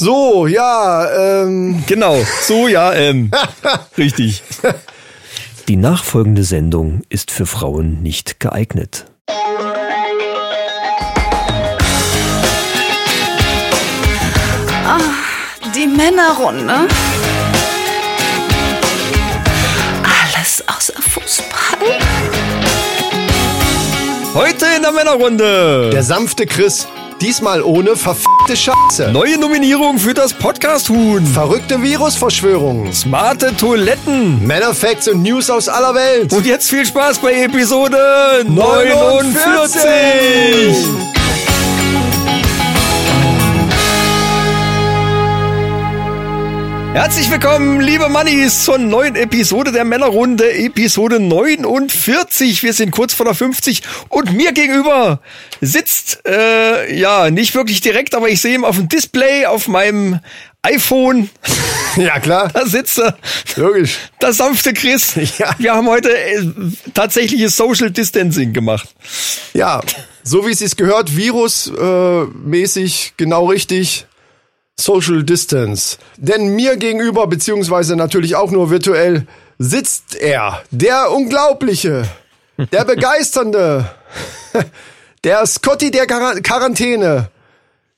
So, ja, ähm. Genau, so, ja, ähm. Richtig. Die nachfolgende Sendung ist für Frauen nicht geeignet. Die Männerrunde. Alles außer Fußball. Heute in der Männerrunde. Der sanfte Chris. Diesmal ohne verfickte Scheiße. Neue Nominierung für das Podcast-Huhn. Verrückte Virusverschwörungen. Smarte Toiletten. Männerfacts und News aus aller Welt. Und jetzt viel Spaß bei Episode 49. Herzlich willkommen, liebe Mannis, zur neuen Episode der Männerrunde, Episode 49. Wir sind kurz vor der 50 und mir gegenüber sitzt, äh, ja, nicht wirklich direkt, aber ich sehe ihn auf dem Display auf meinem iPhone. Ja, klar. Da sitzt er. Logisch. Der sanfte Chris. Ja. Wir haben heute äh, tatsächliches Social Distancing gemacht. Ja, so wie es sich gehört, virusmäßig genau richtig. Social Distance. Denn mir gegenüber, beziehungsweise natürlich auch nur virtuell, sitzt er. Der Unglaubliche. Der Begeisternde. Der Scotty der Quar- Quarantäne.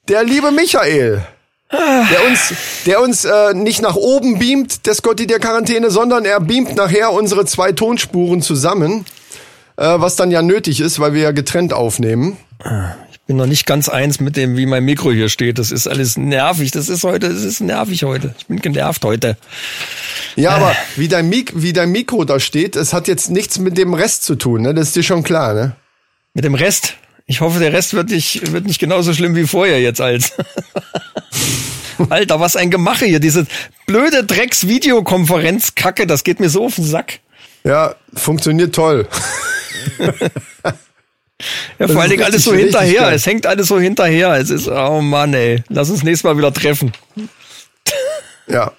Der liebe Michael. Der uns, der uns äh, nicht nach oben beamt, der Scotty der Quarantäne, sondern er beamt nachher unsere zwei Tonspuren zusammen. Äh, was dann ja nötig ist, weil wir ja getrennt aufnehmen. Bin noch nicht ganz eins mit dem, wie mein Mikro hier steht. Das ist alles nervig. Das ist heute, das ist nervig heute. Ich bin genervt heute. Ja, aber wie dein, Mik wie dein Mikro da steht, es hat jetzt nichts mit dem Rest zu tun, ne? Das ist dir schon klar, ne? Mit dem Rest. Ich hoffe, der Rest wird nicht, wird nicht genauso schlimm wie vorher jetzt als. Alter, was ein Gemache hier. Diese blöde Drecks-Videokonferenz-Kacke, das geht mir so auf den Sack. Ja, funktioniert toll. Ja, vor allen Dingen alles so hinterher. geil. Es hängt alles so hinterher. Es ist, oh Mann, ey. Lass uns nächstes Mal wieder treffen. Ja.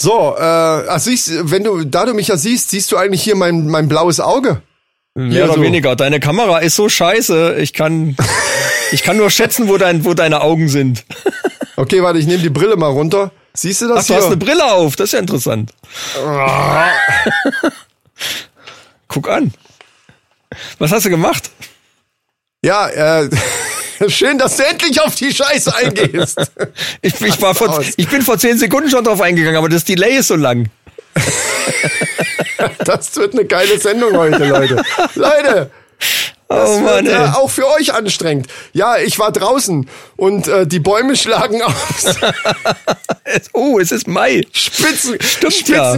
So, äh, ach, siehst, wenn du, da du mich ja siehst, siehst du eigentlich hier mein, mein blaues Auge? Mehr oder so. weniger. Deine Kamera ist so scheiße. Ich kann, ich kann nur schätzen, wo dein, wo deine Augen sind. Okay, warte, ich nehme die Brille mal runter. Siehst du das Ach, du hier? hast eine Brille auf. Das ist ja interessant. Guck an. Was hast du gemacht? ja, äh, schön, dass du endlich auf die Scheiße eingehst. Ich, ich, war vor, ich bin vor zehn Sekunden schon drauf eingegangen, aber das Delay ist so lang. Das wird eine geile Sendung heute, Leute. Leute, das Oh Mann, wird äh, auch für euch anstrengend. Ja, ich war draußen und äh, die Bäume schlagen aus. Oh, es ist Mai. Spitzen, Stimmt ja.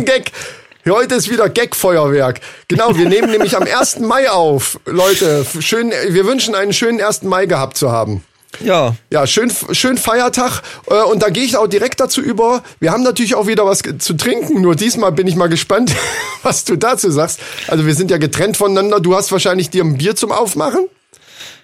Heute ist wieder Gag-Feuerwerk. Genau, wir nehmen nämlich am 1. Mai auf. Leute, schön, wir wünschen einen schönen 1. Mai gehabt zu haben. Ja, Ja, schön, schön Feiertag. Äh, Und da gehe ich auch direkt dazu über. Wir haben natürlich auch wieder was zu trinken. Nur diesmal bin ich mal gespannt, was du dazu sagst. Also wir sind ja getrennt voneinander. Du hast wahrscheinlich dir ein Bier zum Aufmachen.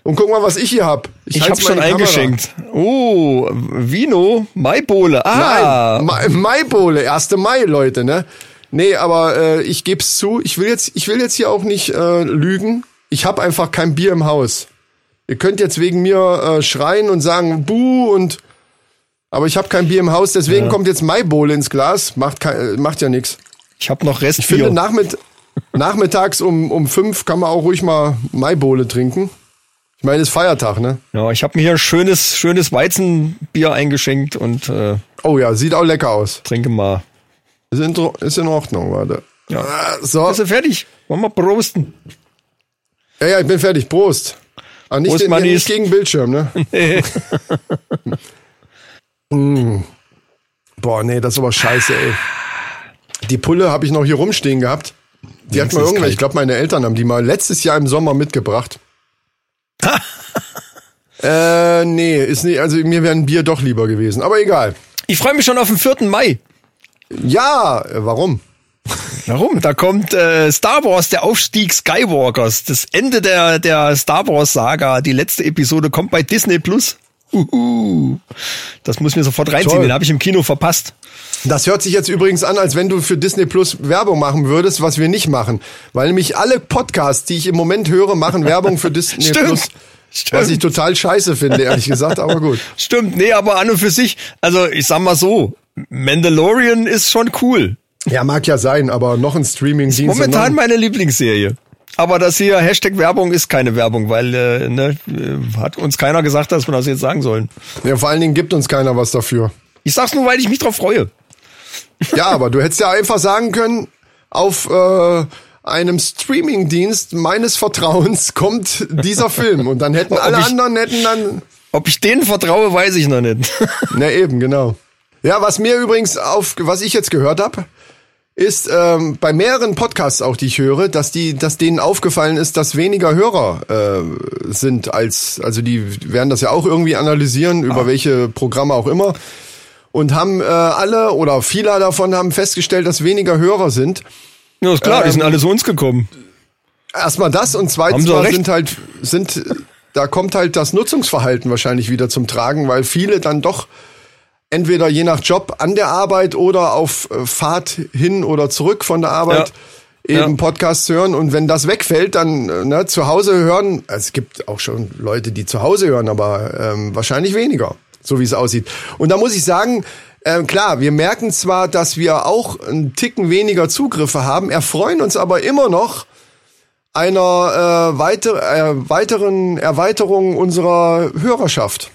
Und guck mal, was ich hier hab. ich halt's habe schon eingeschenkt. Oh, Vino, Maibowle. Ah, Nein, Ma Maibowle, 1. Mai, Leute, ne? Nee, aber äh, ich geb's zu, ich will jetzt, ich will jetzt hier auch nicht äh, lügen. Ich habe einfach kein Bier im Haus. Ihr könnt jetzt wegen mir äh, schreien und sagen, buh und aber ich habe kein Bier im Haus, deswegen kommt jetzt Maibowle ins Glas. Macht, kein, äh, macht ja nichts. ich habe noch Ich finde, nachmitt nachmittags um, um fünf kann man auch ruhig mal Maibowle trinken. Ich meine, es ist Feiertag, ne? Ja, ich habe mir hier ein schönes, schönes Weizenbier eingeschenkt und äh, Oh ja, sieht auch lecker aus. trinke mal. Ist in, ist in Ordnung, warte. Ja. Ah, So. Bist du fertig? Wollen wir prosten? Ja, ja, ich bin fertig. Prost. Aber nicht, Prost, den, nicht gegen Bildschirm, ne? Mm. Boah, nee, das ist aber scheiße, ey. Die Pulle habe ich noch hier rumstehen gehabt. Die hat Wenigstens mal irgendwer, kalt. ich glaube, meine Eltern haben die mal letztes Jahr im Sommer mitgebracht. äh, nee, ist nicht, also mir wäre ein Bier doch lieber gewesen. Aber egal. Ich freue mich schon auf den 4. Mai. Ja, warum? Warum? Da kommt äh, Star Wars, der Aufstieg Skywalkers. Das Ende der, der Star Wars Saga, die letzte Episode kommt bei Disney Plus. Uhu. Das muss mir sofort reinziehen. Toll. Den habe ich im Kino verpasst. Das hört sich jetzt übrigens an, als wenn du für Disney Plus Werbung machen würdest, was wir nicht machen. Weil nämlich alle Podcasts, die ich im Moment höre, machen Werbung für Disney Stimmt. Plus. Stimmt. Was ich total scheiße finde, ehrlich gesagt, aber gut. Stimmt, nee, aber an und für sich, also ich sag mal so, Mandalorian ist schon cool. Ja, mag ja sein, aber noch ein Streaming-Dienst. Momentan meine Lieblingsserie. Aber das hier Hashtag Werbung ist keine Werbung, weil äh, ne, äh, hat uns keiner gesagt, dass wir das jetzt sagen sollen. Ja, vor allen Dingen gibt uns keiner was dafür. Ich sag's nur, weil ich mich drauf freue. Ja, aber du hättest ja einfach sagen können, auf äh, einem Streaming-Dienst meines Vertrauens kommt dieser Film. Und dann hätten alle ich- anderen hätten dann. Ob ich denen vertraue, weiß ich noch nicht. Na eben, genau. Ja, was mir übrigens auf, was ich jetzt gehört habe, ist ähm, bei mehreren Podcasts auch, die ich höre, dass die, dass denen aufgefallen ist, dass weniger Hörer äh, sind als, also die werden das ja auch irgendwie analysieren über welche Programme auch immer und haben äh, alle oder viele davon haben festgestellt, dass weniger Hörer sind. ja, ist klar, die Ähm, sind alle zu uns gekommen. Erstmal das und zweitens sind halt sind da kommt halt das Nutzungsverhalten wahrscheinlich wieder zum Tragen, weil viele dann doch entweder je nach Job an der Arbeit oder auf äh, Fahrt hin oder zurück von der Arbeit Ja. eben Ja. Podcasts hören und wenn das wegfällt, dann äh, ne, zu Hause hören. Also es gibt auch schon Leute, die zu Hause hören, aber ähm, wahrscheinlich weniger, so wie es aussieht. Und da muss ich sagen, äh, klar, wir merken zwar, dass wir auch einen Ticken weniger Zugriffe haben, erfreuen uns aber immer noch einer äh, weiter, äh, weiteren Erweiterung unserer Hörerschaft.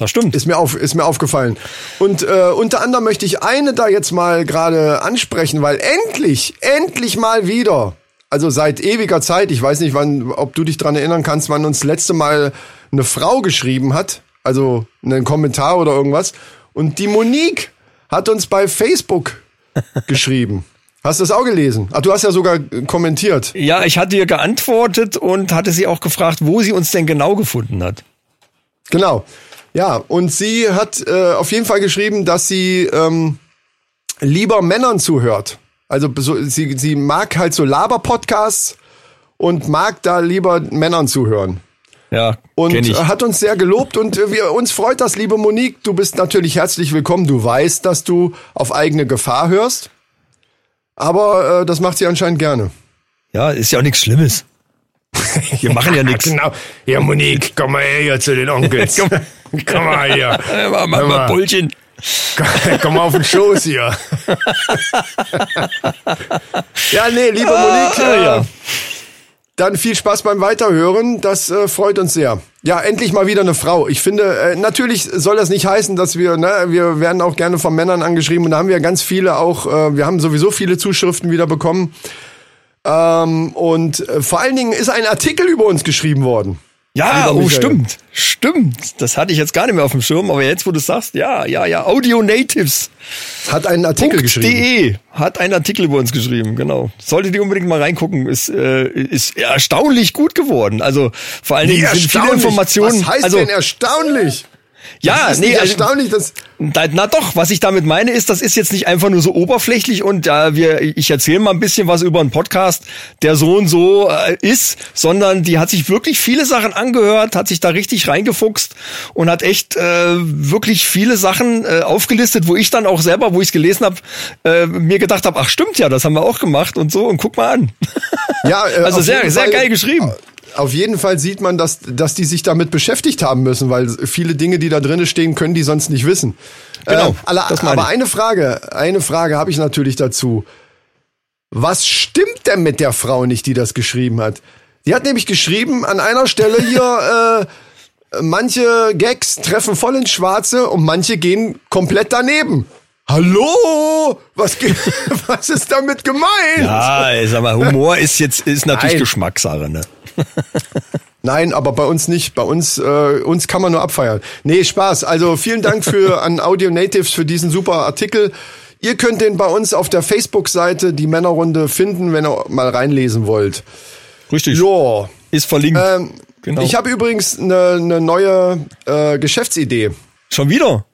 Das stimmt. Ist mir, auf, ist mir aufgefallen. Und äh, unter anderem möchte ich eine da jetzt mal gerade ansprechen, weil endlich, endlich mal wieder, also seit ewiger Zeit, ich weiß nicht, wann, ob du dich dran erinnern kannst, wann uns letzte Mal eine Frau geschrieben hat, also einen Kommentar oder irgendwas. Und die Monique hat uns bei Facebook geschrieben. Hast du das auch gelesen? Ach, du hast ja sogar kommentiert. Ja, ich hatte ihr geantwortet und hatte sie auch gefragt, wo sie uns denn genau gefunden hat. Genau. Ja, und sie hat äh, auf jeden Fall geschrieben, dass sie ähm, lieber Männern zuhört. Also so, sie, sie mag halt so Laber-Podcasts und mag da lieber Männern zuhören. Ja, Und ich. hat uns sehr gelobt und äh, wir, uns freut das, liebe Monique. Du bist natürlich herzlich willkommen. Du weißt, dass du auf eigene Gefahr hörst. Aber äh, das macht sie anscheinend gerne. Ja, ist ja auch nichts Schlimmes. Wir machen ja nichts. Genau. Ja, Monique, komm mal her hier zu den Onkels. Komm. komm mal hier. Mach mal, mal. Bullchen. Komm mal auf den Schoß hier. ja, nee, liebe Monique, äh, ja. dann viel Spaß beim Weiterhören. Das äh, freut uns sehr. Ja, endlich mal wieder eine Frau. Ich finde, äh, natürlich soll das nicht heißen, dass wir, ne, wir werden auch gerne von Männern angeschrieben und da haben wir ganz viele auch, äh, wir haben sowieso viele Zuschriften wieder bekommen. Ähm, und äh, vor allen Dingen ist ein Artikel über uns geschrieben worden. Ja, oh, stimmt. Stimmt. Das hatte ich jetzt gar nicht mehr auf dem Schirm, aber jetzt, wo du sagst, ja, ja, ja. Audio Natives. Hat einen Artikel geschrieben. De hat einen Artikel über uns geschrieben, genau. Solltet ihr unbedingt mal reingucken, ist, äh, ist erstaunlich gut geworden. Also vor allen Dingen sind viele. Informationen. Was heißt also, denn erstaunlich? Ja, Das ist nee, also, erstaunlich, dass Da, na doch, was ich damit meine, ist, das ist jetzt nicht einfach nur so oberflächlich und äh, wir, ich erzähle mal ein bisschen was über einen Podcast, der so und so äh, ist, sondern die hat sich wirklich viele Sachen angehört, hat sich da richtig reingefuchst und hat echt äh, wirklich viele Sachen äh, aufgelistet, wo ich dann auch selber, wo ich es gelesen habe, äh, mir gedacht habe, ach stimmt ja, das haben wir auch gemacht und so und guck mal an. Ja, äh, Also sehr, sehr Fall- geil geschrieben. Auf jeden Fall sieht man, dass, dass die sich damit beschäftigt haben müssen, weil viele Dinge, die da drinnen stehen, können die sonst nicht wissen. Genau, Äh, alle, aber eine Frage, eine Frage habe ich natürlich dazu. Was stimmt denn mit der Frau nicht, die das geschrieben hat? Die hat nämlich geschrieben an einer Stelle hier, äh, manche Gags treffen voll ins Schwarze und manche gehen komplett daneben. Hallo? Was, was ist damit gemeint? Ja, sag mal, Humor ist jetzt ist natürlich Nein. Geschmackssache, ne? Nein, aber bei uns nicht. Bei uns, äh, uns kann man nur abfeiern. Nee, Spaß. Also vielen Dank für an Audio Natives für diesen super Artikel. Ihr könnt den bei uns auf der Facebook-Seite die Männerrunde finden, wenn ihr mal reinlesen wollt. Richtig. Ja. Ist verlinkt. Ähm, Genau. Ich habe übrigens eine ne neue äh, Geschäftsidee. Schon wieder?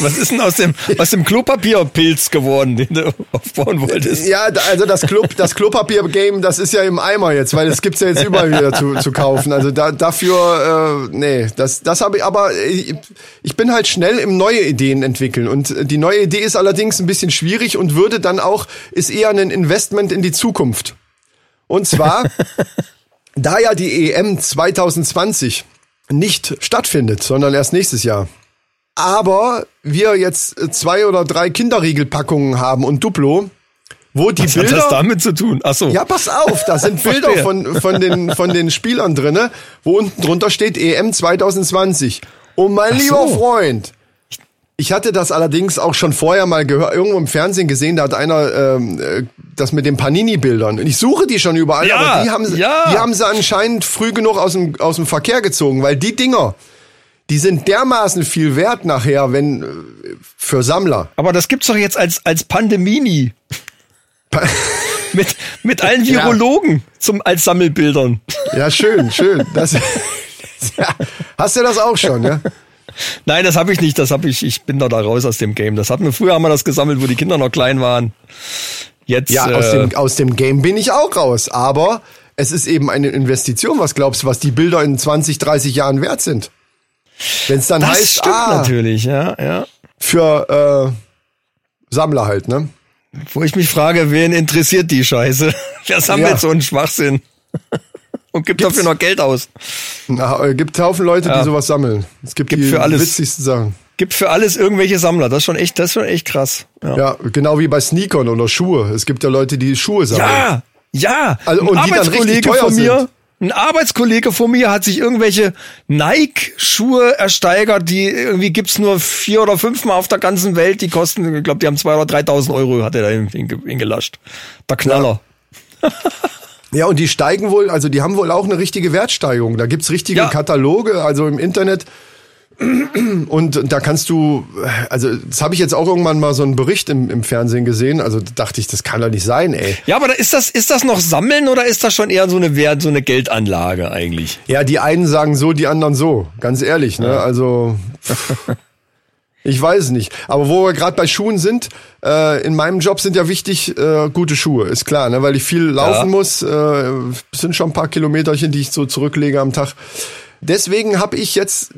Was ist denn aus dem, aus dem Klopapierpilz geworden, den du aufbauen wolltest? Ja, also das, Klo, das Klopapier-Game, das ist ja im Eimer jetzt, weil das gibt's ja jetzt überall wieder zu, zu kaufen. Also da, dafür, äh, nee, das, das habe ich, aber ich, ich bin halt schnell im neue Ideen entwickeln. Und die neue Idee ist allerdings ein bisschen schwierig und würde dann auch, ist eher ein Investment in die Zukunft. Und zwar, da ja die EM 2020 nicht stattfindet, sondern erst nächstes Jahr. Aber wir jetzt äh, zwei oder drei Kinderriegelpackungen haben und Duplo, wo die Was hat Bilder. das damit zu tun? Ach so. Ja, pass auf, da sind Bilder von, von, den, von den Spielern drinne, wo unten drunter steht EM 2020. Und mein Ach lieber so. Freund, ich hatte das allerdings auch schon vorher mal gehört, irgendwo im Fernsehen gesehen, da hat einer ähm, äh, das mit den Panini-Bildern. Und ich suche die schon überall, Ja, aber die haben, sie- ja. die haben sie anscheinend früh genug aus dem, aus dem Verkehr gezogen, weil die Dinger, die sind dermaßen viel wert nachher, wenn äh, für Sammler. Aber das gibt's doch jetzt als, als Pandemini. mit, mit allen Virologen zum, als Sammelbildern. Ja, schön, schön. Das, ja, hast du das auch schon, ja? Nein, das habe ich nicht. Das habe ich. Ich bin da, da raus aus dem Game. Das hatten wir früher haben wir das gesammelt, wo die Kinder noch klein waren. Jetzt. Ja, äh, aus, dem, aus dem Game bin ich auch raus. Aber es ist eben eine Investition. Was glaubst du, was die Bilder in 20, 30 Jahren wert sind? Wenn es dann das heißt, stimmt ah, natürlich. Ja, ja. für äh, Sammler halt, ne? Wo ich mich frage, wen interessiert die Scheiße? Wer sammelt Ja. so einen Schwachsinn? Und gibt dafür noch Geld aus. Na, äh, gibt Haufen Leute, die sowas sammeln. Es gibt, Gibt die für alles. witzigsten Sachen. Gibt für alles irgendwelche Sammler. Das ist schon echt, das ist schon echt krass. Ja. Ja, genau wie bei Sneakern oder Schuhe. Es gibt ja Leute, die Schuhe sammeln. Ja, ja. Also, ein und die dann richtig teuer von mir, sind. Ein Arbeitskollege von mir hat sich irgendwelche Nike-Schuhe ersteigert, die irgendwie gibt's nur vier oder fünfmal auf der ganzen Welt. Die kosten, ich glaube, die haben zwei oder 3.000 Euro, hat er da hingelascht. Der Knaller. Ja, und die steigen wohl, also die haben wohl auch eine richtige Wertsteigerung. Da gibt's richtige Ja. Kataloge, also im Internet. Und da kannst du, also das habe ich jetzt auch irgendwann mal so einen Bericht im, im Fernsehen gesehen. Also da dachte ich, das kann doch nicht sein, ey. Ja, aber da ist das, ist das noch Sammeln oder ist das schon eher so eine Wert, so eine Geldanlage eigentlich? Ja, die einen sagen so, die anderen so. Ganz ehrlich, ne? Also ich weiß nicht. Aber wo wir gerade bei Schuhen sind, äh, in meinem Job sind ja wichtig äh, gute Schuhe, ist klar, ne? Weil ich viel laufen Ja. muss. Äh, sind schon ein paar Kilometerchen, die ich so zurücklege am Tag. Deswegen habe ich jetzt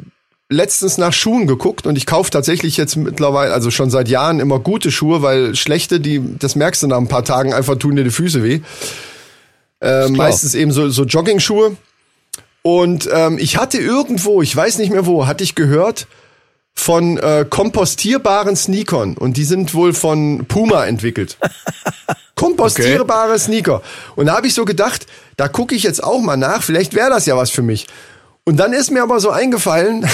letztens nach Schuhen geguckt und ich kaufe tatsächlich jetzt mittlerweile, also schon seit Jahren immer gute Schuhe, weil schlechte, die, das merkst du nach ein paar Tagen, einfach tun dir die Füße weh. Äh, meistens eben so, so Jogging-Schuhe. Und ähm, ich hatte irgendwo, ich weiß nicht mehr wo, hatte ich gehört von äh, kompostierbaren Sneakern und die sind wohl von Puma entwickelt. Kompostierbare Sneaker. Und da habe ich so gedacht, da gucke ich jetzt auch mal nach, vielleicht wäre das ja was für mich. Und dann ist mir aber so eingefallen,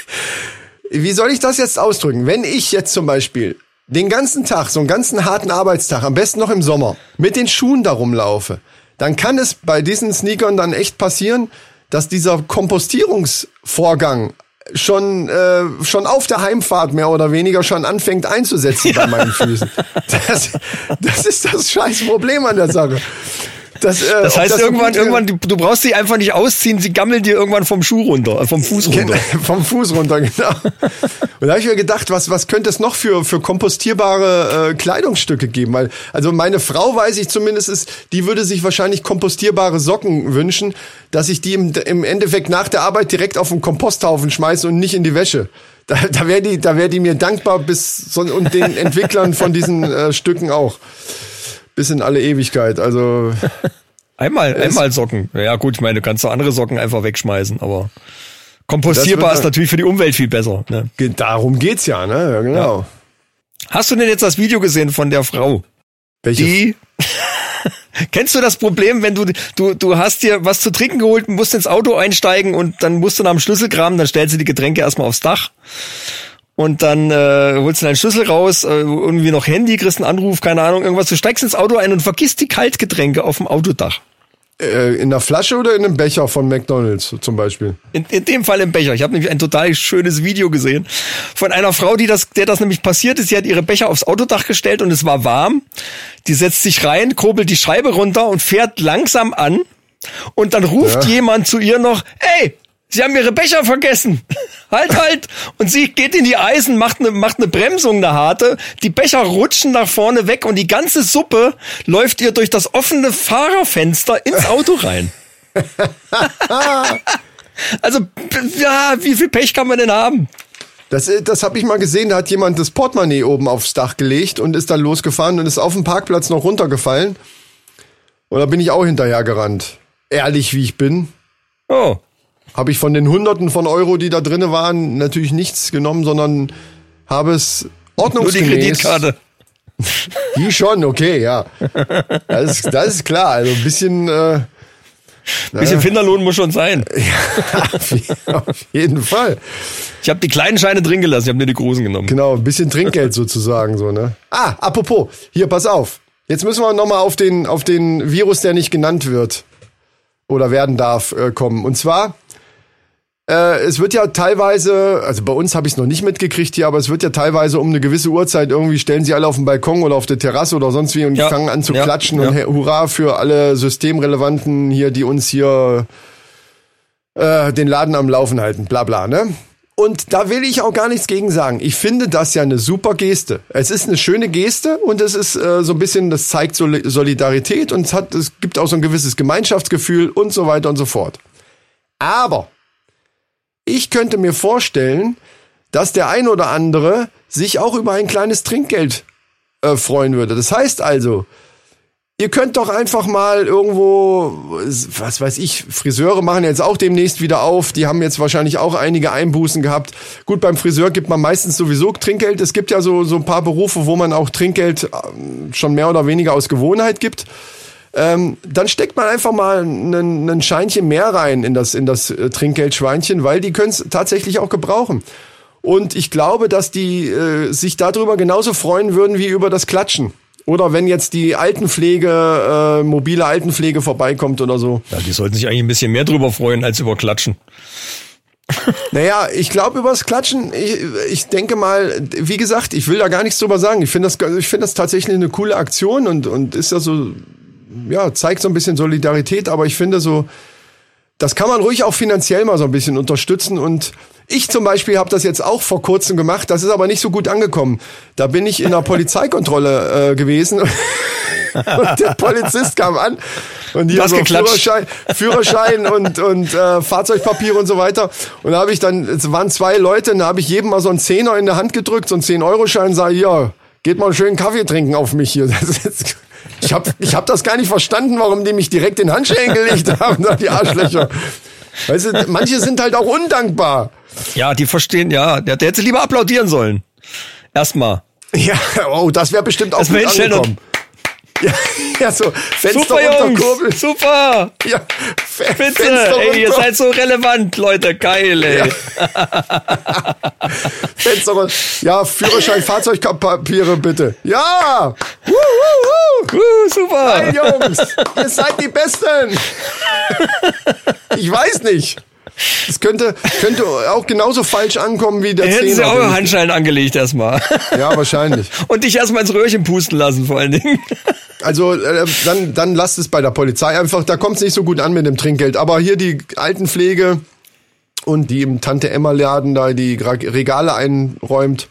wie soll ich das jetzt ausdrücken? Wenn ich jetzt zum Beispiel den ganzen Tag, so einen ganzen harten Arbeitstag, am besten noch im Sommer, mit den Schuhen da rumlaufe, dann kann es bei diesen Sneakern dann echt passieren, dass dieser Kompostierungsvorgang schon äh, schon auf der Heimfahrt mehr oder weniger schon anfängt einzusetzen bei meinen Füßen. Das, das ist das scheiß Problem an der Sache. Das, äh, Das heißt, so irgendwann, gut- irgendwann, du, du brauchst sie einfach nicht ausziehen, sie gammeln dir irgendwann vom Schuh runter, äh, vom Fuß runter. Vom Fuß runter, genau. Und da habe ich mir gedacht, was, was könnte es noch für, für kompostierbare äh, Kleidungsstücke geben? Weil, also meine Frau, weiß ich zumindest, ist, die würde sich wahrscheinlich kompostierbare Socken wünschen, dass ich die im, im Endeffekt nach der Arbeit direkt auf den Komposthaufen schmeiße und nicht in die Wäsche. Da, da wäre die, da wäre die mir dankbar bis so, und den Entwicklern von diesen äh, Stücken auch. Bis in alle Ewigkeit. Also Einmal, einmal Socken. Ja gut, ich meine, du kannst doch andere Socken einfach wegschmeißen, aber kompostierbar ist natürlich für die Umwelt viel besser. Ne? darum geht's ja, ne? Ja, genau. Hast du denn jetzt das Video gesehen von der Frau? Welche Die. Kennst du das Problem, wenn du, du, du hast dir was zu trinken geholt, musst ins Auto einsteigen und dann musst du nach dem Schlüssel kramen, dann stellst du die Getränke erstmal aufs Dach und dann äh, holst du deinen Schlüssel raus, äh, irgendwie noch Handy, kriegst einen Anruf, keine Ahnung, irgendwas. Du steigst ins Auto ein und vergisst die Kaltgetränke auf dem Autodach. Äh, in der Flasche oder in einem Becher von McDonalds zum Beispiel? In, in dem Fall im Becher. Ich habe nämlich ein total schönes Video gesehen von einer Frau, die das, der das nämlich passiert ist. Sie hat ihre Becher aufs Autodach gestellt und es war warm. Die setzt sich rein, kurbelt die Scheibe runter und fährt langsam an. Und dann ruft Ja. jemand zu ihr noch, ey, Sie haben Ihre Becher vergessen. halt, halt. Und sie geht in die Eisen, macht eine, macht eine Bremsung, eine harte. Die Becher rutschen nach vorne weg und die ganze Suppe läuft ihr durch das offene Fahrerfenster ins Auto rein. also, ja, wie viel Pech kann man denn haben? Das, äh, das habe ich mal gesehen, da hat jemand das Portemonnaie oben aufs Dach gelegt und ist dann losgefahren und ist auf dem Parkplatz noch runtergefallen. Und da bin ich auch hinterhergerannt. Ehrlich wie ich bin. Oh. Habe ich von den Hunderten von Euro, die da drinnen waren, natürlich nichts genommen, sondern habe es Nur die ordnungsgemäß... Kreditkarte. Die schon, okay, ja. Das ist, das ist klar. Also ein bisschen... Äh, Bisschen Finderlohn muss schon sein. auf jeden Fall. Ich habe die kleinen Scheine drin gelassen, ich habe nur die großen genommen. Genau, ein bisschen Trinkgeld sozusagen so, ne? Ah, apropos, hier pass auf. Jetzt müssen wir nochmal auf den auf den Virus, der nicht genannt wird oder werden darf, äh, kommen. Und zwar äh, es wird ja teilweise, also bei uns habe ich es noch nicht mitgekriegt hier, aber es wird ja teilweise um eine gewisse Uhrzeit irgendwie stellen sie alle auf den Balkon oder auf der Terrasse oder sonst wie und Ja. fangen an zu Ja. klatschen Ja. und hurra für alle Systemrelevanten hier, die uns hier äh, den Laden am Laufen halten, bla bla, ne? Und da will ich auch gar nichts gegen sagen. Ich finde das ja eine super Geste. Es ist eine schöne Geste und es ist äh, so ein bisschen, das zeigt Soli- Solidarität und es hat, es gibt auch so ein gewisses Gemeinschaftsgefühl und so weiter und so fort. Aber ich könnte mir vorstellen, dass der ein oder andere sich auch über ein kleines Trinkgeld äh, freuen würde. Das heißt also, Ihr könnt doch einfach mal irgendwo, was weiß ich, Friseure machen jetzt auch demnächst wieder auf. Die haben jetzt wahrscheinlich auch einige Einbußen gehabt. Gut, beim Friseur gibt man meistens sowieso Trinkgeld. Es gibt ja so, so ein paar Berufe, wo man auch Trinkgeld ähm, schon mehr oder weniger aus Gewohnheit gibt. Ähm, dann steckt man einfach mal einen Scheinchen mehr rein in das, in das äh, Trinkgeldschweinchen, weil die können es tatsächlich auch gebrauchen. Und ich glaube, dass die äh, sich darüber genauso freuen würden wie über das Klatschen. Oder wenn jetzt die Altenpflege, äh, mobile Altenpflege vorbeikommt oder so. Ja, die sollten sich eigentlich ein bisschen mehr drüber freuen als über Klatschen. Naja, ich glaube über das Klatschen, ich, ich denke mal, wie gesagt, ich will da gar nichts drüber sagen. Ich finde das, ich finde das tatsächlich eine coole Aktion und, und ist ja so, ja, zeigt so ein bisschen Solidarität, aber ich finde so, das kann man ruhig auch finanziell mal so ein bisschen unterstützen und ich zum Beispiel habe das jetzt auch vor kurzem gemacht, das ist aber nicht so gut angekommen. Da bin ich in einer Polizeikontrolle äh, gewesen und der Polizist kam an und die haben. Führerschein, Führerschein und, und äh, Fahrzeugpapiere und so weiter. Und da habe ich dann, es waren zwei Leute, und da habe ich jedem mal so einen Zehner in der Hand gedrückt, so einen 10-Euro-Schein, sage, ja, geht mal einen schönen Kaffee trinken auf mich hier. Das ist ich habe ich hab das gar nicht verstanden, warum die mich direkt in Handschellen gelegt haben, die Arschlöcher. Weißt du, manche sind halt auch undankbar. Ja, die verstehen, ja, der, der hätte lieber applaudieren sollen. Erstmal. Ja, oh, das wäre bestimmt auch Das gut angekommen. Ja, ja, so Fenster Super, Jungs! Kurbel. Super! Ja, Bitte! Fenster Ey, ihr runter. seid so relevant, Leute. Geil, ey. Fenster runter. Ja, Führerschein, Fahrzeugpapiere bitte. Ja! Wuh, wuh, wuh. Uh, super! Nein, Jungs, ihr seid die Besten. Ich weiß nicht. Es könnte, könnte auch genauso falsch ankommen wie der Hätten sie auch Zehner. einen Handschein angelegt erstmal. Ja, wahrscheinlich. Und dich erstmal ins Röhrchen pusten lassen, vor allen Dingen. Also äh, dann, dann lasst es bei der Polizei einfach. Da kommt es nicht so gut an mit dem Trinkgeld. Aber hier die Altenpflege und die im Tante Emma Laden da die Regale einräumt,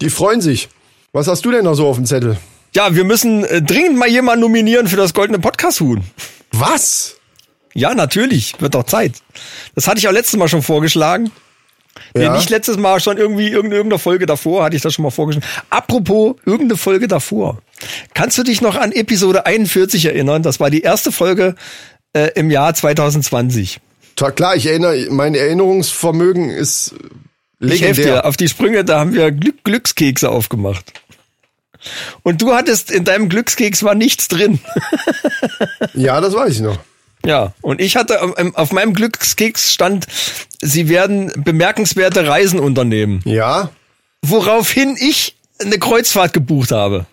die freuen sich. Was hast du denn noch so auf dem Zettel? Ja, wir müssen äh, dringend mal jemanden nominieren für das goldene Podcast-Huhn. Was? Ja, natürlich. Wird doch Zeit. Das hatte ich auch letztes Mal schon vorgeschlagen. Nee, Ja. nicht letztes Mal, schon irgendwie irgendeine, Folge davor hatte ich das schon mal vorgeschlagen. Apropos, irgendeine Folge davor. Kannst du dich noch an Episode 41 erinnern? Das war die erste Folge äh, im Jahr 2020. Ta- Klar, ich erinnere, mein Erinnerungsvermögen ist Ich helfe dir legendär. auf die Sprünge, da haben wir Glück Glückskekse aufgemacht. Und du hattest in deinem Glückskeks war nichts drin. Ja, das weiß ich noch. Ja, und ich hatte auf- auf meinem Glückskeks stand, sie werden bemerkenswerte Reisen unternehmen. Ja? Woraufhin ich eine Kreuzfahrt gebucht habe,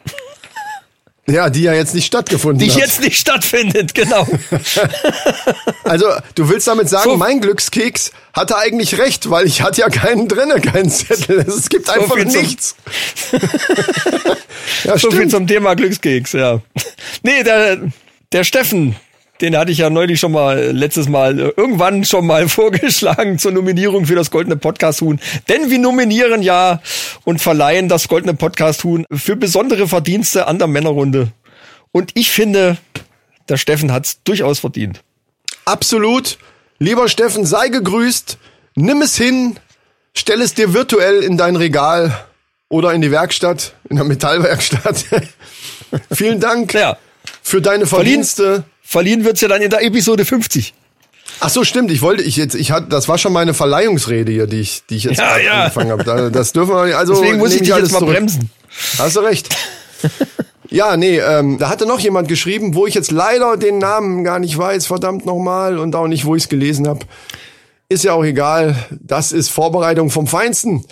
Ja, die ja jetzt nicht stattgefunden die hat. jetzt nicht stattfindet, genau. Also, du willst damit sagen, So. mein Glückskeks hatte eigentlich recht, weil ich hatte ja keinen drinne, keinen Zettel. Es gibt einfach viel zum- nichts. ja, So viel stimmt. zum Thema Glückskeks, ja. Nee, der, der Steffen, Den hatte ich ja neulich schon mal, letztes Mal, äh, irgendwann schon mal vorgeschlagen zur Nominierung für das Goldene Podcast-Huhn. Denn wir nominieren ja und verleihen das Goldene Podcast-Huhn für besondere Verdienste an der Männerrunde. Und ich finde, der Steffen hat's durchaus verdient. Absolut. Lieber Steffen, sei gegrüßt. Nimm es hin. Stell es dir virtuell in dein Regal oder in die Werkstatt, in der Metallwerkstatt. Vielen Dank Ja. für deine Verdienste. Verliehen wird's ja dann in der Episode 50. Ach so, stimmt. Ich wollte, ich jetzt, ich hatte, das war schon meine Verleihungsrede hier, die ich, die ich jetzt Ja, ja. angefangen habe. Da- Das dürfen wir nicht. Also Deswegen muss ich dich alles jetzt mal zurück. bremsen. Hast du recht. Ja, nee, ähm, da hatte noch jemand geschrieben, wo ich jetzt leider den Namen gar nicht weiß, verdammt nochmal, und auch nicht, wo ich es gelesen habe. Ist ja auch egal. Das ist Vorbereitung vom Feinsten.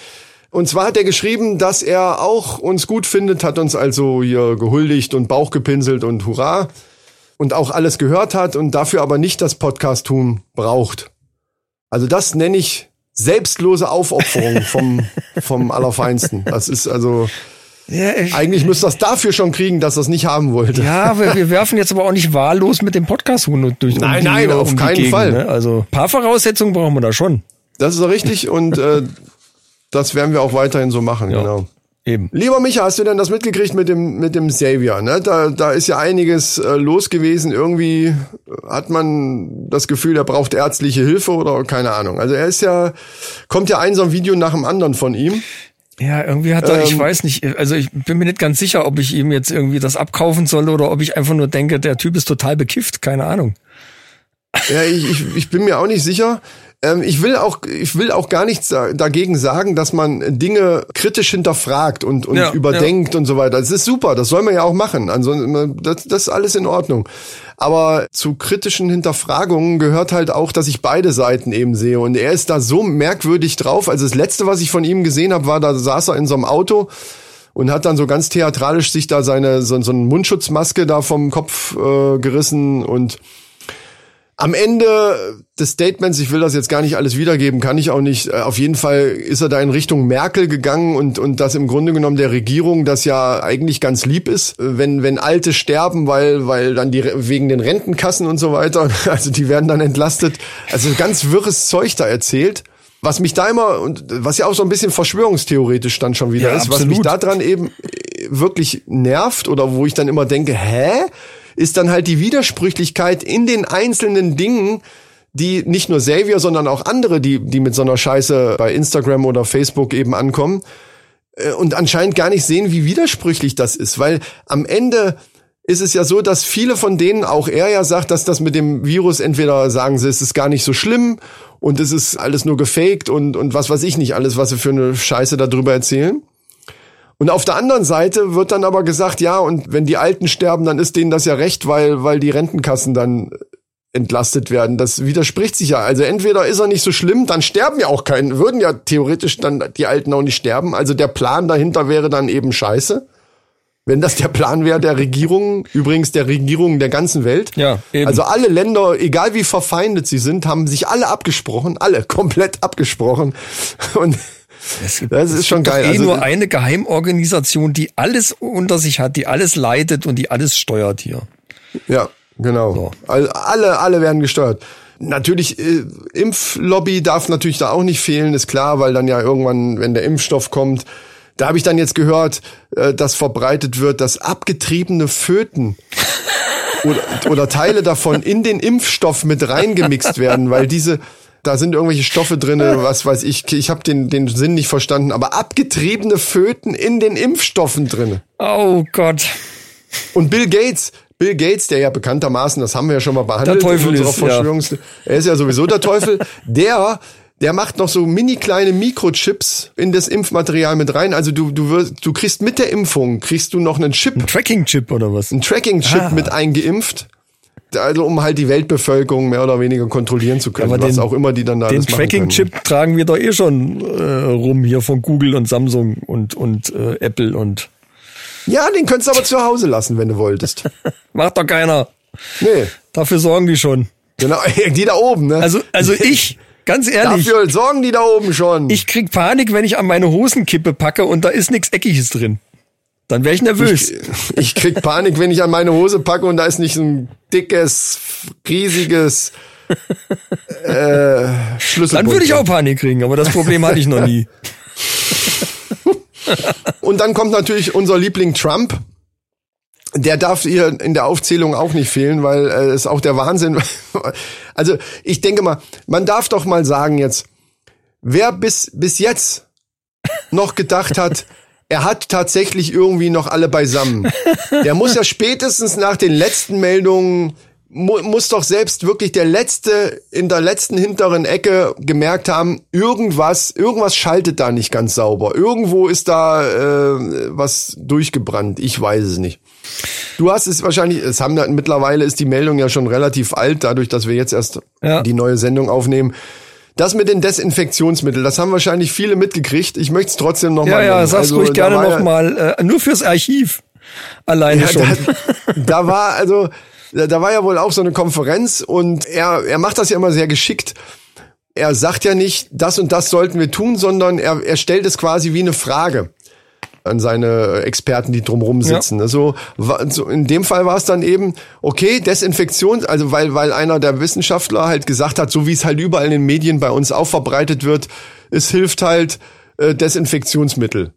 Und zwar hat er geschrieben, dass er auch uns gut findet, hat uns also hier gehuldigt und Bauch gepinselt und hurra. Und auch alles gehört hat und dafür aber nicht das Podcast-Tun braucht. Also das nenne ich selbstlose Aufopferung vom, vom Allerfeinsten. Das ist also, Ja, ich, eigentlich müsste das dafür schon kriegen, dass er es nicht haben wollte. ja wir, wir werfen jetzt aber auch nicht wahllos mit dem Podcast-Huhn durch um Nein, die, nein, auf um keinen Gegend, Fall. Ne? Also ein paar Voraussetzungen brauchen wir da schon. Das ist richtig und äh, das werden wir auch weiterhin so machen, Ja. genau. Eben. Lieber Micha, hast du denn das mitgekriegt mit dem mit dem Xavier? Ne? Da, da ist ja einiges äh, los gewesen. Irgendwie hat man das Gefühl, er braucht ärztliche Hilfe oder keine Ahnung. Also er ist ja, kommt ja ein so ein Video nach dem anderen von ihm. Ja, irgendwie hat er, ich Ähm, weiß nicht, also ich bin mir nicht ganz sicher, ob ich ihm jetzt irgendwie das abkaufen soll oder ob ich einfach nur denke, der Typ ist total bekifft, keine Ahnung. Ja, ich, ich, ich bin mir auch nicht sicher. Ähm, ich will auch, ich will auch gar nichts dagegen sagen, dass man Dinge kritisch hinterfragt und, und Ja, überdenkt und so weiter. Das ist super, das soll man ja auch machen. Ansonsten, das, das ist alles in Ordnung. Aber zu kritischen Hinterfragungen gehört halt auch, dass ich beide Seiten eben sehe. Und er ist da so merkwürdig drauf. Also das letzte, was ich von ihm gesehen habe, war, da saß er in so einem Auto und hat dann so ganz theatralisch sich da seine so, so eine Mundschutzmaske da vom Kopf äh, gerissen und am Ende des Statements, ich will das jetzt gar nicht alles wiedergeben, kann ich auch nicht. äh, Auf jeden Fall ist er da in Richtung Merkel gegangen und und das im Grunde genommen der Regierung, das ja eigentlich ganz lieb ist, äh, wenn wenn Alte sterben, weil weil dann die wegen den Rentenkassen und so weiter, also die werden dann entlastet. Also ganz wirres Zeug da erzählt. Was mich da immer und was ja auch so ein bisschen verschwörungstheoretisch dann schon wieder Ja, ist, was mich absolut. da dran eben äh, wirklich nervt oder wo ich dann immer denke, hä? Ist dann halt die Widersprüchlichkeit in den einzelnen Dingen, die nicht nur Xavier, sondern auch andere, die, die mit so einer Scheiße bei Instagram oder Facebook eben ankommen äh, und anscheinend gar nicht sehen, wie widersprüchlich das ist, weil am Ende ist es ja so, dass viele von denen, auch er ja sagt, dass das mit dem Virus entweder sagen sie, es ist gar nicht so schlimm und es ist alles nur gefaked und, und was weiß ich nicht, alles, was sie für eine Scheiße darüber erzählen. Und auf der anderen Seite wird dann aber gesagt, ja, und wenn die Alten sterben, dann ist denen das ja recht, weil, weil die Rentenkassen dann entlastet werden. Das widerspricht sich ja. Also entweder ist er nicht so schlimm, dann sterben ja auch keine, würden ja theoretisch dann die Alten auch nicht sterben. Also der Plan dahinter wäre dann eben scheiße. Wenn das der Plan wäre der Regierung, übrigens der Regierung der ganzen Welt. Ja, eben. Also alle Länder, egal wie verfeindet sie sind, haben sich alle abgesprochen, alle komplett abgesprochen. Und das ist schon geil. eh Also, nur eine Geheimorganisation, die alles unter sich hat, die alles leitet und die alles steuert hier. Ja, genau. So. Also alle, alle werden gesteuert. Natürlich, äh, Impflobby darf natürlich da auch nicht fehlen, ist klar, weil dann ja irgendwann, wenn der Impfstoff kommt, da habe ich dann jetzt gehört, äh, dass verbreitet wird, dass abgetriebene Föten oder, oder Teile davon in den Impfstoff mit reingemixt werden, weil diese da sind irgendwelche Stoffe drinne, was weiß ich, ich habe den den Sinn nicht verstanden, aber abgetriebene Föten in den Impfstoffen drinne. Oh Gott. Und Bill Gates, Bill Gates, der ja bekanntermaßen, das haben wir ja schon mal behandelt, Der Teufel in unserer ist, ja. Er ist ja sowieso der Teufel, der der macht noch so mini kleine Mikrochips in das Impfmaterial mit rein. Also du du wirst, du kriegst mit der Impfung kriegst du noch einen Chip, Tracking-Chip oder was? einen Tracking-Chip Ah. mit eingeimpft. Also um halt die Weltbevölkerung mehr oder weniger kontrollieren zu können, Aber was den- auch immer die dann da Den. Tracking-Chip tragen wir doch eh schon äh, rum hier von Google und Samsung und, und äh, Apple und Ja, den könntest du aber zu Hause lassen, wenn du wolltest. macht doch keiner. Nee, Dafür sorgen die schon. genau, die da oben, ne? Also, also ich, ganz ehrlich, Dafür sorgen die da oben schon. ich krieg Panik, wenn ich an meine Hosenkippe packe und da ist nichts Eckiges drin. Dann wäre ich nervös. Ich, ich krieg Panik, wenn ich an meine Hose packe und da ist nicht ein dickes, riesiges äh, Schlüssel. Dann würde ich auch Panik kriegen, aber das Problem hatte ich noch nie. Und dann kommt natürlich unser Liebling Trump. Der darf hier in der Aufzählung auch nicht fehlen, weil äh, ist auch der Wahnsinn. Also ich denke mal, man darf doch mal sagen jetzt, wer bis bis jetzt noch gedacht hat, er hat tatsächlich irgendwie noch alle beisammen. Der muss ja spätestens nach den letzten Meldungen mu muss doch selbst wirklich der letzte in der letzten hinteren Ecke gemerkt haben, irgendwas, irgendwas schaltet da nicht ganz sauber. Irgendwo ist da äh, was durchgebrannt. Ich weiß es nicht. Du hast es wahrscheinlich, es haben da, mittlerweile ist die Meldung ja schon relativ alt, dadurch, dass wir jetzt erst Ja. die neue Sendung aufnehmen. Das mit den Desinfektionsmitteln, das haben wahrscheinlich viele mitgekriegt. Ich möchte es trotzdem Ja, nochmal ja, sag's ruhig gerne nochmal. Äh, nur fürs Archiv. Alleine Ja, schon. da, da war also, da, da war ja wohl auch so eine Konferenz und er, er macht das ja immer sehr geschickt. Er sagt ja nicht, das und das sollten wir tun, sondern er, er stellt es quasi wie eine Frage an seine Experten, die drumrum sitzen. Also wa- so in dem Fall war es dann eben okay Desinfektion, also weil weil einer der Wissenschaftler halt gesagt hat, so wie es halt überall in den Medien bei uns auch verbreitet wird, es hilft halt äh, Desinfektionsmittel.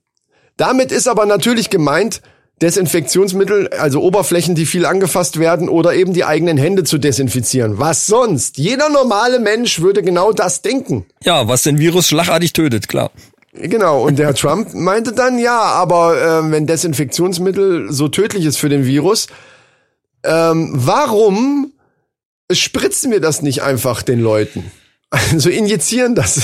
Damit ist aber natürlich gemeint, Desinfektionsmittel, also Oberflächen, die viel angefasst werden oder eben die eigenen Hände zu desinfizieren. Was sonst? Jeder normale Mensch würde genau das denken. Ja, was den Virus schlagartig tötet, klar. Genau, und der Trump meinte dann, ja, aber äh, wenn Desinfektionsmittel so tödlich ist für den Virus, ähm, warum spritzen wir das nicht einfach den Leuten? Also injizieren das.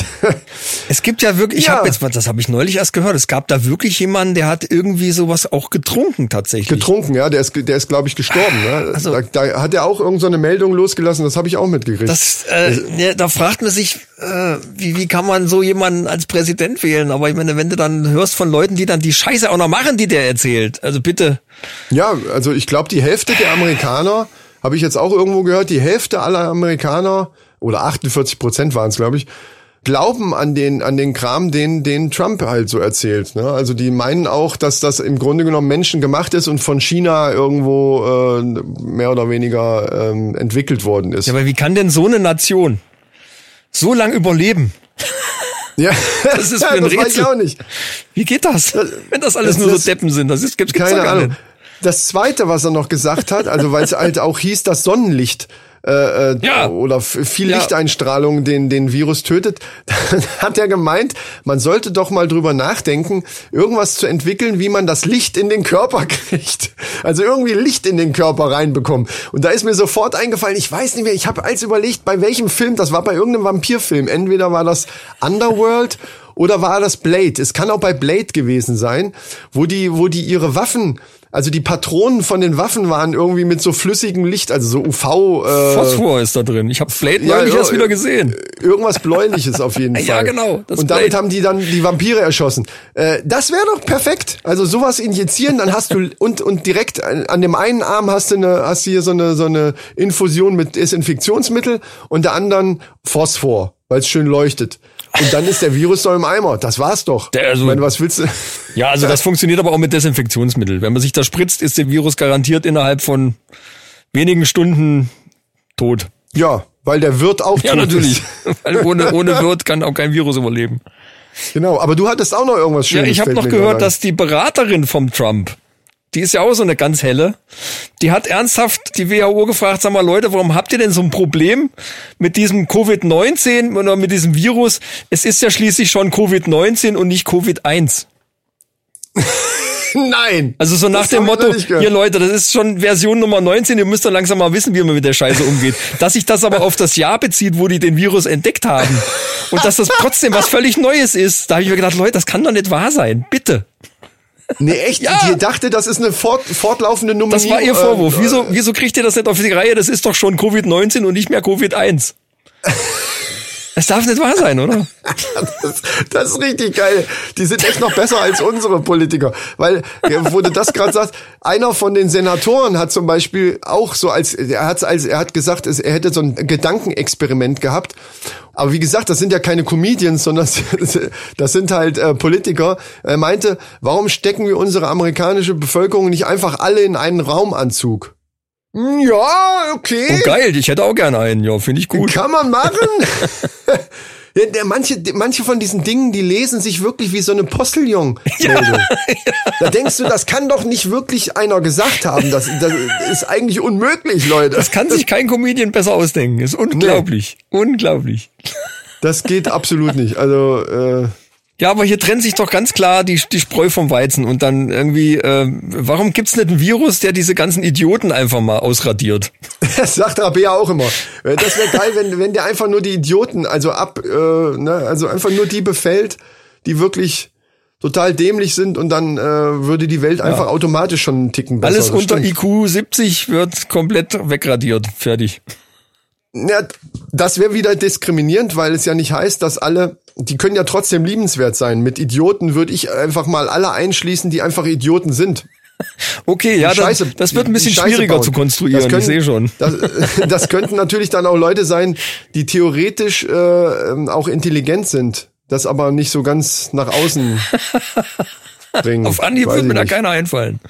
Es gibt ja wirklich, ich Ja. habe jetzt, das habe ich neulich erst gehört, es gab da wirklich jemanden, der hat irgendwie sowas auch getrunken tatsächlich. Getrunken, ja, der ist, der ist, glaube ich, gestorben. Ne? Also- da, da hat er auch irgendeine so eine Meldung losgelassen, das habe ich auch mitgekriegt. Das, äh, ja, da fragt man sich, äh, wie, wie kann man so jemanden als Präsident wählen? Aber ich meine, wenn du dann hörst von Leuten, die dann die Scheiße auch noch machen, die der erzählt, also bitte. Ja, also ich glaube, die Hälfte der Amerikaner, habe ich jetzt auch irgendwo gehört, die Hälfte aller Amerikaner, oder 48 Prozent waren es, glaube ich, glauben an den, an den Kram, den, den Trump halt so erzählt. Ne? Also die meinen auch, dass das im Grunde genommen menschengemacht ist und von China irgendwo äh, mehr oder weniger ähm, entwickelt worden ist. Ja, aber wie kann denn so eine Nation so lang überleben? Ja, Das ist für ein das weiß Rätsel. ich auch nicht. Wie geht das? Wenn das alles das- nur so das- Deppen sind, das ist, gibt's, gibt's Keine Ahnung. nicht. Das zweite, was er noch gesagt hat, also weil es halt auch hieß, dass Sonnenlicht äh, äh, Ja. oder viel. Lichteinstrahlung den den Virus tötet, dann hat er gemeint, man sollte doch mal drüber nachdenken, irgendwas zu entwickeln, wie man das Licht in den Körper kriegt. Also irgendwie Licht in den Körper reinbekommen. Und da ist mir sofort eingefallen, ich weiß nicht mehr, ich habe als überlegt, bei welchem Film, das war bei irgendeinem Vampirfilm, entweder war das Underworld oder war das Blade? Es kann auch bei Blade gewesen sein, wo die, wo die ihre Waffen, also die Patronen von den Waffen waren irgendwie mit so flüssigem Licht, also so UV. Äh, Phosphor ist da drin. Ich habe Blade ja, neulich erst wieder gesehen. Irgendwas bläuliches auf jeden Fall. Ja, genau, Und damit Blade. haben die dann die Vampire erschossen. Äh, das wäre doch perfekt. Also sowas injizieren, dann hast du und und direkt an, an dem einen Arm hast du eine hast du hier so eine so eine Infusion mit Desinfektionsmittel und der anderen Phosphor, weil es schön leuchtet. Und dann ist der Virus doch im Eimer. Das war's doch. Der- also- ich meine, was willst du? Ja, also das funktioniert aber auch mit Desinfektionsmittel. Wenn man sich da spritzt, ist der Virus garantiert innerhalb von wenigen Stunden tot. Ja, weil der Wirt auch Ja, tot natürlich. Ist. Weil ohne, ohne Wirt kann auch kein Virus überleben. Genau, aber du hattest auch noch irgendwas Ja, Schönes. ich habe noch gehört, dass die Beraterin vom Trump, die ist ja auch so eine ganz helle, die hat ernsthaft die WHO gefragt, sag mal Leute, warum habt ihr denn so ein Problem mit diesem Covid-19 oder mit diesem Virus? Es ist ja schließlich schon Covid-19 und nicht Covid-1. Nein. Also so nach dem Motto, hier Leute, das ist schon Version Nummer 19, ihr müsst doch langsam mal wissen, wie man mit der Scheiße umgeht. dass sich das aber auf das Jahr bezieht, wo die den Virus entdeckt haben und dass das trotzdem was völlig Neues ist, da habe ich mir gedacht, Leute, das kann doch nicht wahr sein, bitte. Nee, echt? Ja. Die dachte, das ist eine fort, fortlaufende Nummer. Das war ihr Vorwurf. Wieso, wieso kriegt ihr das nicht auf die Reihe? Das ist doch schon Covid-19 und nicht mehr Covid-1. Das darf nicht wahr sein, oder? Das, das ist richtig geil. Die sind echt noch besser als unsere Politiker. Weil, wo du das gerade sagst, einer von den Senatoren hat zum Beispiel auch so als, er hat als, er hat gesagt, es- er hätte so ein Gedankenexperiment gehabt. Aber wie gesagt, das sind ja keine Comedians, sondern das sind halt äh, Politiker. Er meinte, warum stecken wir unsere amerikanische Bevölkerung nicht einfach alle in einen Raumanzug? Hm, Ja, okay. Oh, geil, ich hätte auch gerne einen, ja, finde ich gut. Kann man machen. Ja, manche, manche von diesen Dingen, die lesen sich wirklich wie so eine Postillon. meldung Da denkst du, das kann doch nicht wirklich einer gesagt haben. Das, das ist eigentlich unmöglich, Leute. Das kann sich kein Comedian besser ausdenken. Ist unglaublich. Unglaublich. Das geht absolut nicht. Also, äh, Ja, aber hier trennt sich doch ganz klar die, die Spreu vom Weizen und dann irgendwie, äh, warum gibt's nicht einen Virus, der diese ganzen Idioten einfach mal ausradiert? das sagt Rabea auch immer. Äh, Das wäre geil, wenn, wenn der einfach nur die Idioten, also ab, äh, ne, also einfach nur die befällt, die wirklich total dämlich sind und dann äh, würde die Welt einfach automatisch schon einen Ticken besser. Alles unter stimmt. IQ 70 wird komplett wegradiert. Fertig. Ja, das wäre wieder diskriminierend, weil es ja nicht heißt, dass alle, die können ja trotzdem liebenswert sein. Mit Idioten würde ich einfach mal alle einschließen, die einfach Idioten sind. Okay, ja, Die das, Scheiße- das wird ein bisschen Scheiße schwieriger bauen. zu konstruieren, Das können- ich sehe schon. Das, das könnten natürlich dann auch Leute sein, die theoretisch äh, ähm, auch intelligent sind, das aber nicht so ganz nach außen bringen. Auf Anhieb wird mir da nicht. keiner einfallen.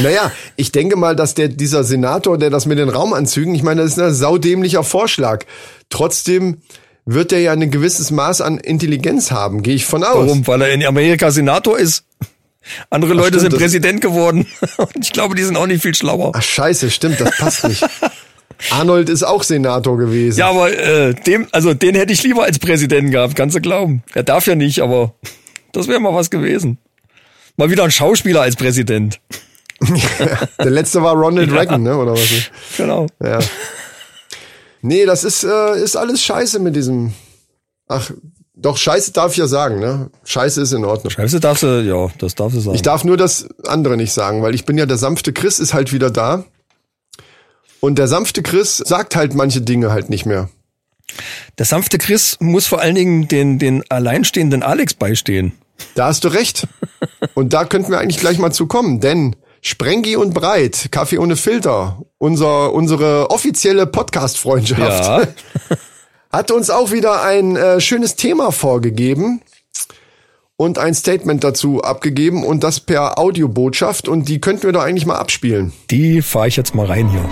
Naja, ich denke mal, dass der, dieser Senator, der das mit den Raumanzügen, ich meine, das ist ein saudämlicher Vorschlag. Trotzdem wird er ja ein gewisses Maß an Intelligenz haben, gehe ich von aus. Warum? Weil er in Amerika Senator ist. Andere Leute stimmt, sind Präsident geworden. Und ich glaube, die sind auch nicht viel schlauer. Ach scheiße, stimmt, das passt nicht. Arnold ist auch Senator gewesen. Ja, aber äh, dem, also den hätte ich lieber als Präsidenten gehabt, kannst du glauben. Er darf ja nicht, aber das wäre mal was gewesen. Mal wieder ein Schauspieler als Präsident. Der letzte war Ronald Reagan, ne, oder was? Genau. Ja. Nee, das ist, äh, ist alles scheiße mit diesem. Ach, doch, scheiße darf ich ja sagen, ne? Scheiße ist in Ordnung. Scheiße darfst du, ja, das darfst du sagen. Ich darf nur das andere nicht sagen, weil ich bin ja der sanfte Chris, ist halt wieder da. Und der sanfte Chris sagt halt manche Dinge halt nicht mehr. Der sanfte Chris muss vor allen Dingen den, den alleinstehenden Alex beistehen. Da hast du recht. Und da könnten wir eigentlich gleich mal zu kommen, denn Sprengi und Breit, Kaffee ohne Filter, unser, unsere offizielle Podcast-Freundschaft, Ja. hat uns auch wieder ein äh, schönes Thema vorgegeben und ein Statement dazu abgegeben und das per Audiobotschaft und die könnten wir doch eigentlich mal abspielen. Die fahre ich jetzt mal rein hier.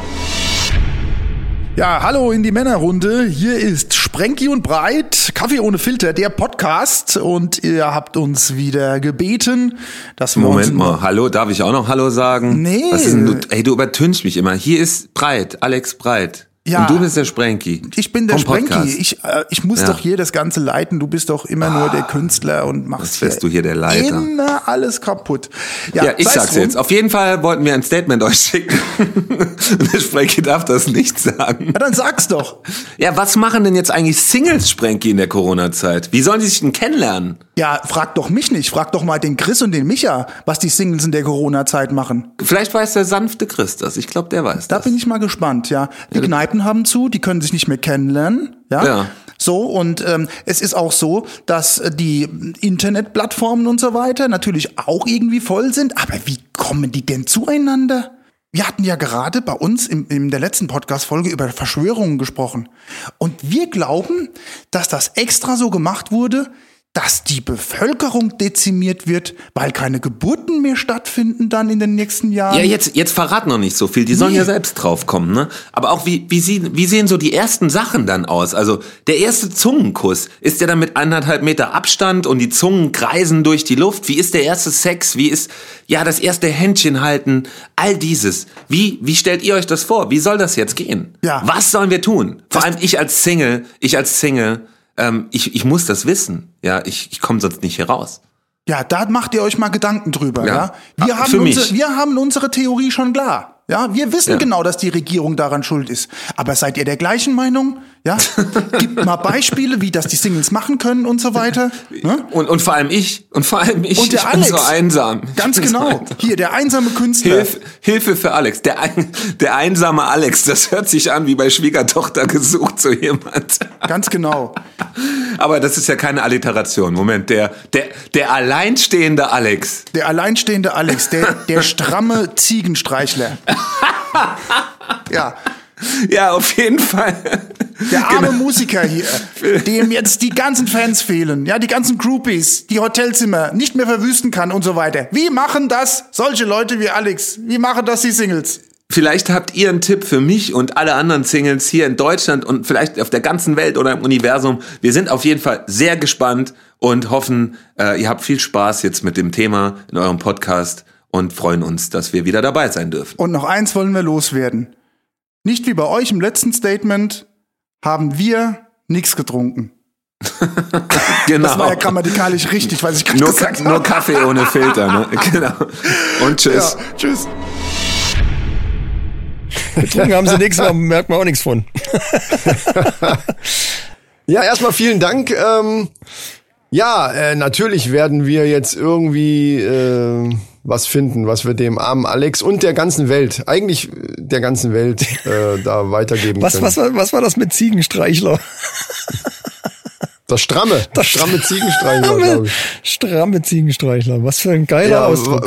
Ja, hallo in die Männerrunde. Hier ist Sprenki und Breit, Kaffee ohne Filter, der Podcast. Und ihr habt uns wieder gebeten, dass wir Moment uns mal, hallo, darf ich auch noch Hallo sagen? Nee. Was ist denn du, ey, du übertönst mich immer. Hier ist Breit, Alex Breit. Ja. Und du bist der Sprenki. Ich bin der Sprenki. Ich, äh, ich muss Ja. Ah. doch hier das Ganze leiten. Du bist doch immer nur der Künstler und machst wärst du hier der Leiter. immer alles kaputt. Ja, ich sei's sag's drum. jetzt. Auf jeden Fall wollten wir ein Statement euch schicken. der Sprenki darf das nicht sagen. Ja, dann sag's doch. Ja, was machen denn jetzt eigentlich Singles, Sprenki, in der Corona-Zeit? Wie sollen die sich denn kennenlernen? Ja, frag doch mich nicht. Frag doch mal den Chris und den Micha, was die Singles in der Corona-Zeit machen. Vielleicht weiß der sanfte Chris das. Ich glaube, der weiß Da das. bin ich mal gespannt, ja. Die Kneipen haben zu, die können sich nicht mehr kennenlernen, ja. Ja. So, und ähm, es ist auch so, dass die Internetplattformen und so weiter natürlich auch irgendwie voll sind. Aber wie kommen die denn zueinander? Wir hatten ja gerade bei uns im, in der letzten Podcast-Folge über Verschwörungen gesprochen. Und wir glauben, dass das extra so gemacht wurde, dass die Bevölkerung dezimiert wird, weil keine Geburten mehr stattfinden dann in den nächsten Jahren. Ja, jetzt, jetzt verrat noch nicht so viel. Die sollen Nee. ja selbst draufkommen, ne? Aber auch wie, wie, sie, wie sehen so die ersten Sachen dann aus? Also, der erste Zungenkuss, ist der dann mit anderthalb Meter Abstand und die Zungen kreisen durch die Luft? Wie ist der erste Sex? Wie ist, ja, das erste Händchen halten? All dieses. Wie, wie stellt ihr euch das vor? Wie soll das jetzt gehen? Ja. Was sollen wir tun? Vor allem ich als Single, ich als Single, ähm, ich, ich muss das wissen. Ja, ich, ich komme sonst nicht hier raus. Ja, da macht ihr euch mal Gedanken drüber, ja. Ja. Wir, Ah, haben unsere, wir haben unsere Theorie schon klar. Ja, wir wissen Ja. genau, dass die Regierung daran schuld ist. Aber seid ihr der gleichen Meinung? Ja, gibt mal Beispiele, wie das die Singles machen können und so weiter. Ne? Und, und vor allem ich. Und vor allem ich. Und der ich bin Alex. so einsam. Ganz bin so genau. einsam. Hier, der einsame Künstler. Hilf, Hilfe für Alex. Der, ein, der einsame Alex. Das hört sich an wie bei Schwiegertochter gesucht, so jemand. Ganz genau. Aber das ist ja keine Alliteration. Moment, der, der, der alleinstehende Alex. Der alleinstehende Alex, der, der stramme Ziegenstreichler. Ja, Ja, auf jeden Fall. der arme Genau. Musiker hier, dem jetzt die ganzen Fans fehlen, ja, die ganzen Groupies, die Hotelzimmer nicht mehr verwüsten kann und so weiter. Wie machen das solche Leute wie Alex? Wie machen das die Singles? Vielleicht habt ihr einen Tipp für mich und alle anderen Singles hier in Deutschland und vielleicht auf der ganzen Welt oder im Universum. Wir sind auf jeden Fall sehr gespannt und hoffen, äh, ihr habt viel Spaß jetzt mit dem Thema in eurem Podcast und freuen uns, dass wir wieder dabei sein dürfen. Und noch eins wollen wir loswerden. Nicht wie bei euch im letzten Statement haben wir nichts getrunken. Genau. Das war ja grammatikalisch richtig, was ich gerade nur, gesagt Ka nur habe. Kaffee ohne Filter, ne? Genau. Und tschüss. Ja, tschüss. Getrunken haben sie nichts, aber merkt man auch nichts von. Ja, erstmal vielen Dank. Ähm, ja, äh, natürlich werden wir jetzt irgendwie äh, was finden, was wir dem armen Alex und der ganzen Welt, eigentlich der ganzen Welt, äh, da weitergeben Was, können. was, war, was war das mit Ziegenstreichler? Das stramme, das stramme Ziegenstreichler, glaube ich. Stramme Ziegenstreichler. Was für ein geiler Ja, Ausdruck.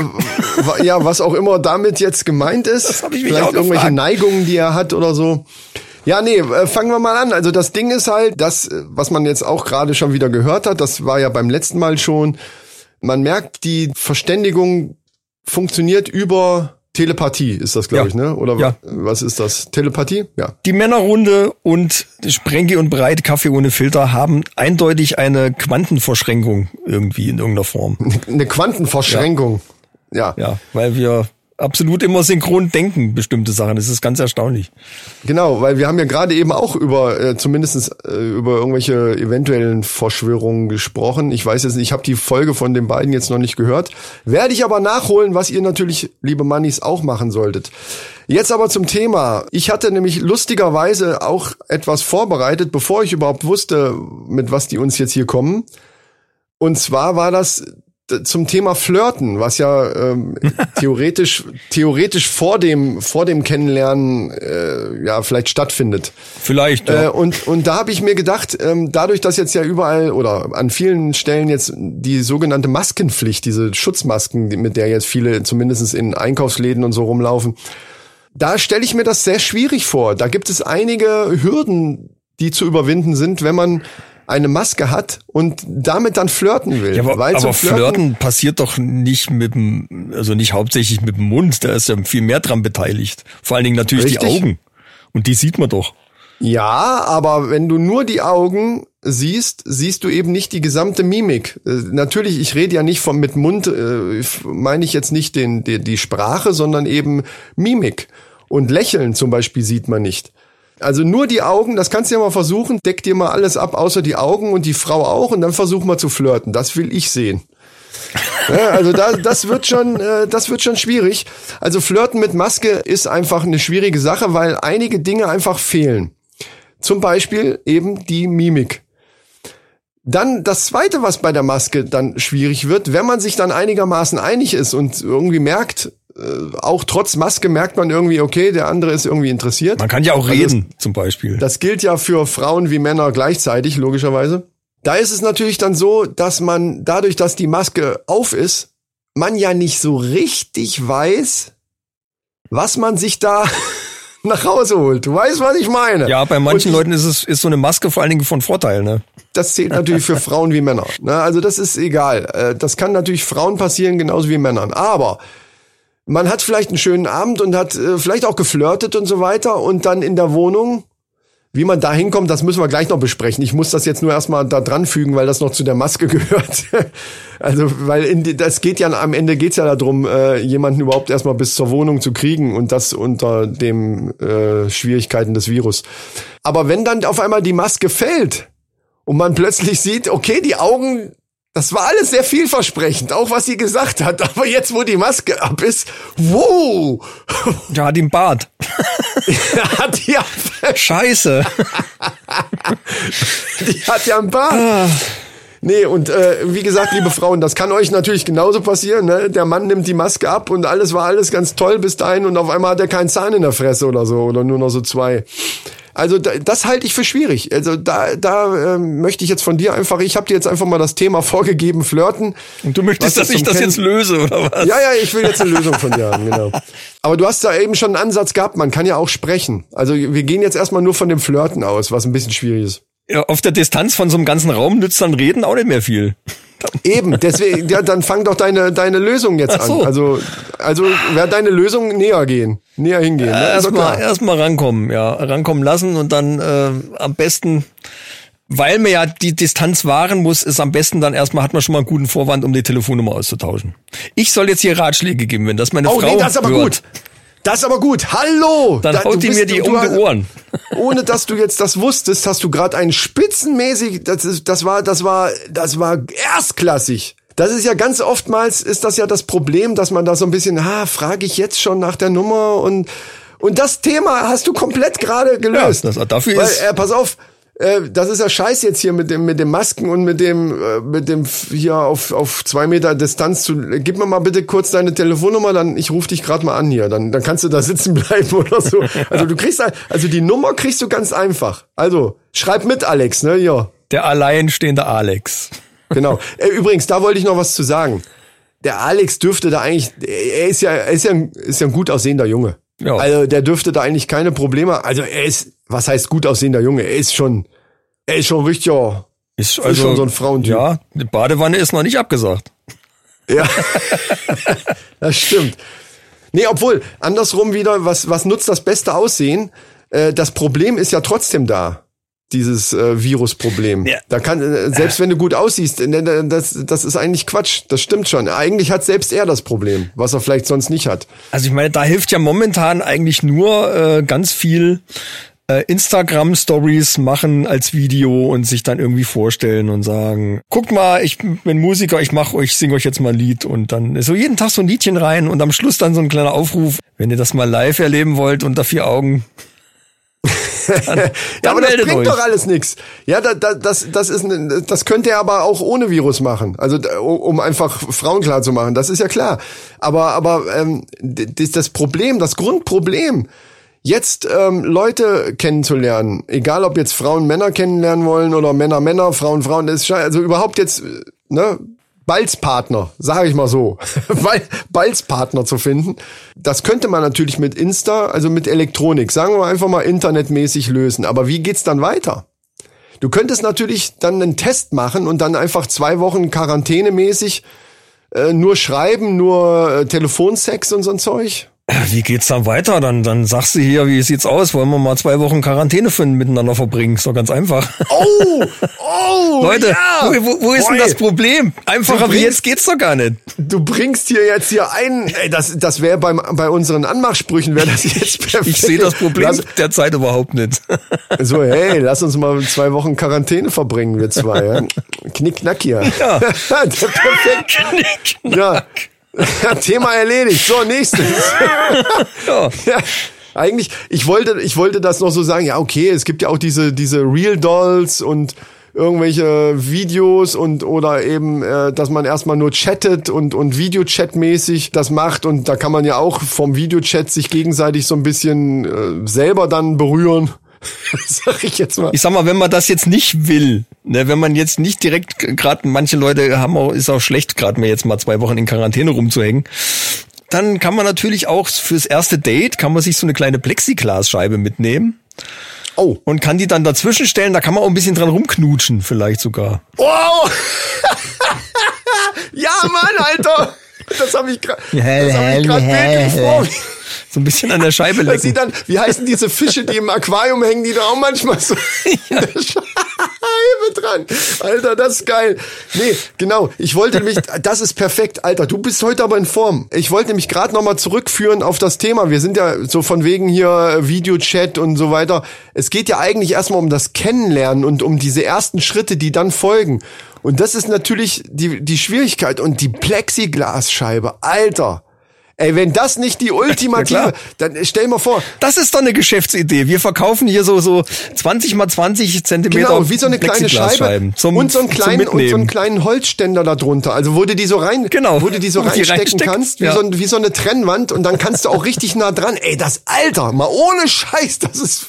ja, was auch immer damit jetzt gemeint ist. Das hab ich mich Vielleicht auch irgendwelche gefragt. Neigungen, die er hat oder so. Ja, nee, äh, fangen wir mal an. Also das Ding ist halt, das, äh, was man jetzt auch gerade schon wieder gehört hat, das war ja beim letzten Mal schon. Man merkt, die Verständigung funktioniert über Telepathie, ist das, glaube Ja. ich, ne? Oder Ja. was ist das? Telepathie? Ja. Die Männerrunde und Sprenke und Breit Kaffee ohne Filter haben eindeutig eine Quantenverschränkung irgendwie in irgendeiner Form. Eine Quantenverschränkung. Ja. Ja, weil wir absolut immer synchron denken, bestimmte Sachen. Das ist ganz erstaunlich. Genau, weil wir haben ja gerade eben auch über äh, zumindest äh, über irgendwelche eventuellen Verschwörungen gesprochen. Ich weiß jetzt nicht, ich habe die Folge von den beiden jetzt noch nicht gehört. Werde ich aber nachholen, was ihr natürlich, liebe Mannis, auch machen solltet. Jetzt aber zum Thema. Ich hatte nämlich lustigerweise auch etwas vorbereitet, bevor ich überhaupt wusste, mit was die uns jetzt hier kommen. Und zwar war das zum Thema Flirten, was ja ähm, theoretisch theoretisch vor dem vor dem Kennenlernen äh, ja vielleicht stattfindet. Vielleicht, Äh, ja. und und da habe ich mir gedacht, ähm, dadurch, dass jetzt ja überall oder an vielen Stellen jetzt die sogenannte Maskenpflicht, diese Schutzmasken, mit der jetzt viele zumindest in Einkaufsläden und so rumlaufen, da stelle ich mir das sehr schwierig vor. Da gibt es einige Hürden, die zu überwinden sind, wenn man eine Maske hat und damit dann flirten will. Ja, aber, aber Flirten passiert doch nicht mit dem, also nicht hauptsächlich mit dem Mund, da ist ja viel mehr dran beteiligt. Vor allen Dingen natürlich Richtig. die Augen. Und die sieht man doch. Ja, aber wenn du nur die Augen siehst, siehst du eben nicht die gesamte Mimik. Äh, natürlich, ich rede ja nicht vom mit Mund, äh, meine ich jetzt nicht den, die, die Sprache, sondern eben Mimik. Und Lächeln zum Beispiel sieht man nicht. Also nur die Augen, das kannst du ja mal versuchen, deck dir mal alles ab, außer die Augen und die Frau auch, und dann versuch mal zu flirten. Das will ich sehen. Ja, also da, das wird schon, äh, das wird schon schwierig. Also Flirten mit Maske ist einfach eine schwierige Sache, weil einige Dinge einfach fehlen. Zum Beispiel eben die Mimik. Dann das zweite, was bei der Maske dann schwierig wird, wenn man sich dann einigermaßen einig ist und irgendwie merkt, äh, auch trotz Maske merkt man irgendwie, okay, der andere ist irgendwie interessiert. Man kann ja auch Also reden, zum Beispiel. Das gilt ja für Frauen wie Männer gleichzeitig, logischerweise. Da ist es natürlich dann so, dass man dadurch, dass die Maske auf ist, man ja nicht so richtig weiß, was man sich da nach Hause holt. Du weißt, was ich meine. Ja, bei manchen ich- Leuten ist es ist so eine Maske vor allen Dingen von Vorteil, ne? das zählt natürlich für Frauen wie Männer. Ne? Also das ist egal. Äh, Das kann natürlich Frauen passieren, genauso wie Männern. Aber man hat vielleicht einen schönen Abend und hat äh, vielleicht auch geflirtet und so weiter und dann in der Wohnung, wie man da hinkommt, das müssen wir gleich noch besprechen. Ich muss das jetzt nur erstmal da dran fügen, weil das noch zu der Maske gehört. also, weil in die, das geht ja am Ende geht's ja darum, äh, jemanden überhaupt erstmal bis zur Wohnung zu kriegen und das unter dem äh, Schwierigkeiten des Virus. Aber wenn dann auf einmal die Maske fällt, und man plötzlich sieht, okay, die Augen, Das war alles sehr vielversprechend, auch was sie gesagt hat. Aber jetzt, wo die Maske ab ist, wow, Ja, hat ihm Bart. hat die, Scheiße. die hat ja einen Bart. Nee, und äh, wie gesagt, liebe Frauen, das kann euch natürlich genauso passieren. Ne? Der Mann nimmt die Maske ab und alles war alles ganz toll bis dahin und auf einmal hat er keinen Zahn in der Fresse oder so oder nur noch so zwei. Also da, das halte ich für schwierig. Also da, da ähm, möchte ich jetzt von dir einfach, ich habe dir jetzt einfach mal das Thema vorgegeben, flirten. Und du möchtest, dass ich das jetzt löse, oder was? Ja, ja, ich will jetzt eine Lösung von dir haben, genau. Aber du hast da eben schon einen Ansatz gehabt, man kann ja auch sprechen. Also wir gehen jetzt erstmal nur von dem Flirten aus, was ein bisschen schwierig ist. Auf der Distanz von so einem ganzen Raum nützt dann Reden auch nicht mehr viel. Eben, deswegen, ja, dann fang doch deine, deine Lösung jetzt so. an. Also, also wäre deine Lösung näher gehen, näher hingehen. ne? Doch Erstmal erst mal rankommen, ja, rankommen lassen und dann äh, am besten, weil man ja die Distanz wahren muss, ist am besten dann erstmal hat man schon mal einen guten Vorwand, um die Telefonnummer auszutauschen. Ich soll jetzt hier Ratschläge geben, wenn das meine Oh, Frau nee, das ist aber hört, gut. Das ist aber gut. Hallo! Dann Da- haut die mir die um die Ohren. Ohne dass du jetzt das wusstest, hast du gerade einen spitzenmäßig, das ist, das war, das war, das war erstklassig. Das ist ja ganz oftmals ist das ja das Problem, dass man da so ein bisschen, ha, frage ich jetzt schon nach der Nummer und und das Thema hast du komplett gerade gelöst. Ja, das- dafür Weil, ist- äh, pass auf, äh, das ist ja scheiß jetzt hier mit dem mit dem Masken und mit dem äh, mit dem hier auf auf zwei Meter Distanz zu. Gib mir mal bitte kurz deine Telefonnummer, dann ich rufe dich gerade mal an hier. Dann dann kannst du da sitzen bleiben oder so. Also du kriegst also die Nummer kriegst du ganz einfach. Also schreib mit, Alex, ne? Ja, Der alleinstehende Alex. genau. äh, übrigens, da wollte ich noch was zu sagen. Der Alex dürfte da eigentlich, er ist ja, er ist ja, ein, ist ja ein gut aussehender Junge. Ja. Also der dürfte da eigentlich keine Probleme. Also er ist, was heißt gut aussehender Junge? Er ist schon, er ist schon richtiger, Ist Ist schon so ein Frauentyp. Ja, eine Badewanne ist noch nicht abgesagt. Ja, das stimmt. Nee, obwohl, andersrum wieder, was, was nutzt das beste Aussehen? Äh, das Problem ist ja trotzdem da. Dieses äh, Virusproblem. Ja. Da kann, äh, selbst wenn du gut aussiehst, äh, das, das ist eigentlich Quatsch. Das stimmt schon. Eigentlich hat selbst er das Problem, was er vielleicht sonst nicht hat. Also ich meine, da hilft ja momentan eigentlich nur äh, ganz viel äh, Instagram-Stories machen als Video und sich dann irgendwie vorstellen und sagen, guckt mal, ich bin Musiker, ich mach euch, singe euch jetzt mal ein Lied und dann so jeden Tag so ein Liedchen rein und am Schluss dann so ein kleiner Aufruf, wenn ihr das mal live erleben wollt unter vier Augen. Dann, Ja, dann aber das bringt euch. doch alles nichts. Ja, da, da, das, das ist, ne- das könnte er aber auch ohne Virus machen. Also um einfach Frauen klar zu machen. Das ist ja klar. Aber, aber ähm, das, das Problem, das Grundproblem, jetzt ähm, Leute kennenzulernen, egal ob jetzt Frauen Männer kennenlernen wollen oder Männer Männer, Frauen Frauen, das ist also überhaupt jetzt äh, ne Balzpartner, sage ich mal so, Bal- Balzpartner zu finden. Das könnte man natürlich mit Insta, also mit Elektronik, sagen wir einfach mal internetmäßig lösen. Aber wie geht's dann weiter? Du könntest natürlich dann einen Test machen und dann einfach zwei Wochen quarantänemäßig äh, nur schreiben, nur äh, Telefonsex und so ein Zeug. Wie geht's dann weiter? Dann, dann sagst du hier, wie sieht's aus? Wollen wir mal zwei Wochen Quarantäne für, miteinander verbringen? Ist doch ganz einfach. Oh, oh, Leute, ja. wo, wo, ist denn Boy, das Problem? Einfacher Du wie bringst- jetzt geht's doch gar nicht. Du bringst hier jetzt hier ein, ey, das, das wäre beim bei unseren Anmachsprüchen wäre das jetzt perfekt. Ich sehe das Problem Lass, derzeit überhaupt nicht. so, hey, lass uns mal zwei Wochen Quarantäne verbringen, wir zwei. Ja? Knick, knack hier. Ja. perfekt. Ja. Thema erledigt. So, nächstes. Ja. ja, eigentlich, ich wollte, ich wollte das noch so sagen, ja, okay, es gibt ja auch diese, diese Real Dolls und irgendwelche Videos und oder eben, äh, dass man erstmal nur chattet und, und Videochat-mäßig das macht und da kann man ja auch vom Videochat sich gegenseitig so ein bisschen äh, selber dann berühren. Sag ich jetzt mal. Ich sag mal, wenn man das jetzt nicht will, ne, wenn man jetzt nicht direkt, gerade manche Leute haben auch, ist auch schlecht, gerade mir jetzt mal zwei Wochen in Quarantäne rumzuhängen, dann kann man natürlich auch fürs erste Date, kann man sich so eine kleine Plexiglasscheibe mitnehmen Oh. und kann die dann dazwischen stellen, da kann man auch ein bisschen dran rumknutschen, vielleicht sogar. Wow! ja, Mann, Alter! Das habe ich gerade das hab ich grad bildlich vor mir. So ein bisschen an der Scheibe lecken. dann, wie heißen diese Fische, die im Aquarium hängen, die da auch manchmal so in der Scheibe dran. Alter, das ist geil. Nee, genau. Ich wollte mich, das ist perfekt. Alter, du bist heute aber in Form. Ich wollte mich gerade nochmal zurückführen auf das Thema. Wir sind ja so von wegen hier Videochat und so weiter. Es geht ja eigentlich erstmal um das Kennenlernen und um diese ersten Schritte, die dann folgen. Und das ist natürlich die, die Schwierigkeit. Und die Plexiglasscheibe, Alter. Ey, wenn das nicht die ultimative, Ja, dann stell mal vor, Das ist doch eine Geschäftsidee. Wir verkaufen hier so, so 20 mal 20 Zentimeter Genau, wie so eine kleine Scheibe zum, und so einen kleinen und so einen kleinen Holzständer da drunter. Also wo du die so rein, Genau, wo du die so die reinstecken reinsteckst, kannst, wie, ja. so, ein- wie so eine Trennwand und dann kannst du auch richtig nah dran. Ey, das Alter, mal ohne Scheiß, das ist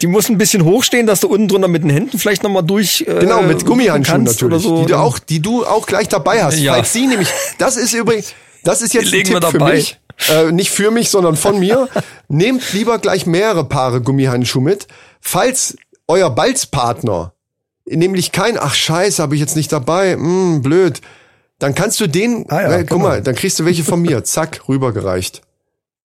Die muss ein bisschen hochstehen, dass du unten drunter mit den Händen vielleicht nochmal durch. Äh, genau mit Gummihandschuhen natürlich, so. die du auch, die du auch gleich dabei hast. Ja. Falls sie nämlich, das ist übrigens, das ist jetzt Die ein Tipp für mich. Äh, nicht für mich, sondern von mir. Nehmt lieber gleich mehrere Paare Gummihandschuhe mit, falls euer Balzpartner nämlich kein, ach scheiße, habe ich jetzt nicht dabei, hm, blöd. Dann kannst du den, Ah ja, äh, guck mal, mal. dann kriegst du welche von mir, zack, rübergereicht.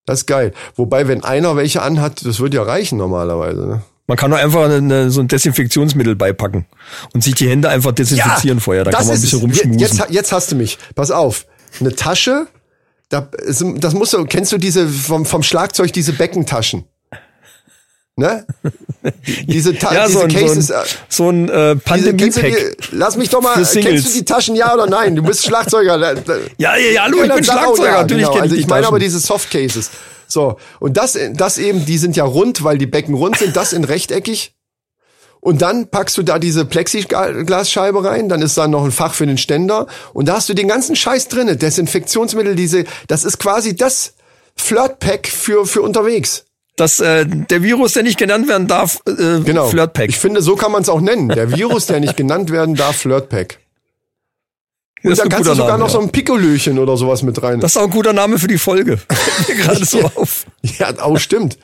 Das ist geil. Wobei, wenn einer welche anhat, das wird ja reichen normalerweise. Ne? Man kann doch einfach eine, so ein Desinfektionsmittel beipacken und sich die Hände einfach desinfizieren vorher. Da kann man ein bisschen rumschmusen. Jetzt, jetzt hast du mich. Pass auf. Eine Tasche, da, das musst du, kennst du diese vom, vom Schlagzeug, diese Beckentaschen? Ne? Diese, Ta ja, diese so ein, Cases. so äh, ein, so ein äh, Pandemie-Pack. lass mich doch mal, kennst du die Taschen, ja oder nein? Du bist Schlagzeuger. Ja, ja, ja, hallo, ich dann bin Schlagzeuger, ja, natürlich genau. kenn ich Also ich meine Taschen. aber diese Soft Cases. So, und das, das eben, die sind ja rund, weil die Becken rund sind, das in rechteckig. Und dann packst du da diese Plexiglasscheibe rein, dann ist da noch ein Fach für den Ständer und da hast du den ganzen Scheiß drinne, Desinfektionsmittel, diese, das ist quasi das Flirtpack für für unterwegs. Dass äh, der Virus, der nicht genannt werden darf, äh, Genau. Flirtpack. Ich finde, so kann man es auch nennen. Der Virus, der nicht genannt werden darf, Flirtpack. Und Das dann ein kannst du sogar Name, noch so ja. ein Pikolöchen oder sowas mit rein. Das ist auch ein guter Name für die Folge. Gerade so auf. Ja, auch stimmt.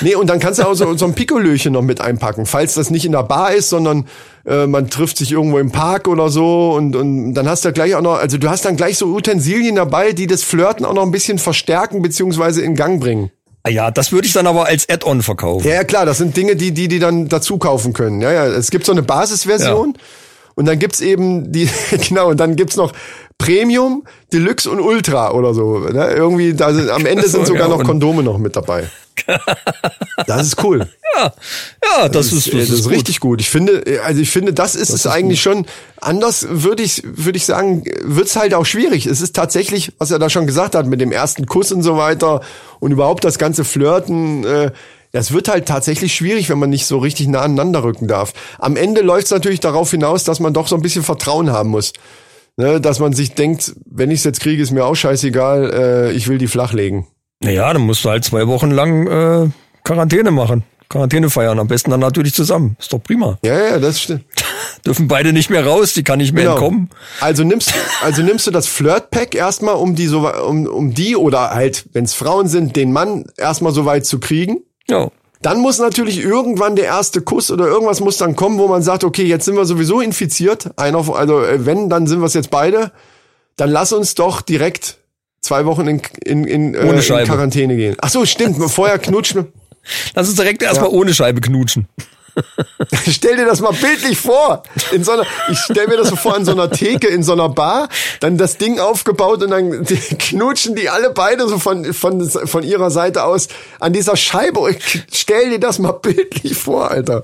Nee, und dann kannst du auch so, so ein Pikolöchen noch mit einpacken, falls das nicht in der Bar ist, sondern äh, man trifft sich irgendwo im Park oder so und, und dann hast du gleich auch noch, also du hast dann gleich so Utensilien dabei, die das Flirten auch noch ein bisschen verstärken beziehungsweise in Gang bringen. Ah ja, das würde ich dann aber als Add-on verkaufen. Ja, ja, klar, das sind Dinge, die die, die dann dazu kaufen können. Ja, ja, es gibt so eine Basisversion und dann gibt's eben die, genau, und dann gibt's noch Premium, Deluxe und Ultra oder so. Ne? Irgendwie, da sind, am Ende sind So, sogar noch Kondome noch mit dabei. Das ist cool. Ja, ja, das, ist, äh, das, ist, gut. richtig gut. Ich finde, äh, also ich finde, das ist es eigentlich schon. Anders würde ich, würde ich sagen, wird's halt auch schwierig. Es ist tatsächlich, was er da schon gesagt hat, mit dem ersten Kuss und so weiter und überhaupt das ganze Flirten. Äh, das wird halt tatsächlich schwierig, wenn man nicht so richtig nah aneinander rücken darf. Am Ende läuft's natürlich darauf hinaus, dass man doch so ein bisschen Vertrauen haben muss. Ne, dass man sich denkt, wenn ich's jetzt kriege, ist mir auch scheißegal, äh, ich will die flachlegen. Naja, dann musst du halt zwei Wochen lang äh, Quarantäne machen. Quarantäne feiern. Am besten dann natürlich zusammen. Ist doch prima. Ja, ja, das stimmt. Dürfen beide nicht mehr raus, die kann nicht mehr Genau. entkommen. Also nimmst, also nimmst du das Flirt-Pack erstmal, um die so, um, um die oder halt, wenn es Frauen sind, den Mann erstmal so weit zu kriegen. Ja. Dann muss natürlich irgendwann der erste Kuss oder irgendwas muss dann kommen, wo man sagt, okay, jetzt sind wir sowieso infiziert. Von- also äh, wenn, dann sind wir es jetzt beide. Dann lass uns doch direkt zwei Wochen in, in, in, äh, Ohne in. Quarantäne gehen. Ach so, stimmt. Vorher knutschen. Lass uns direkt erstmal ohne Scheibe knutschen. Stell dir das mal bildlich vor. In so einer, ich stell mir das so vor in so einer Theke, in so einer Bar, dann das Ding aufgebaut und dann knutschen die alle beide so von, von, von ihrer Seite aus an dieser Scheibe. Ich Stell dir das mal bildlich vor, Alter.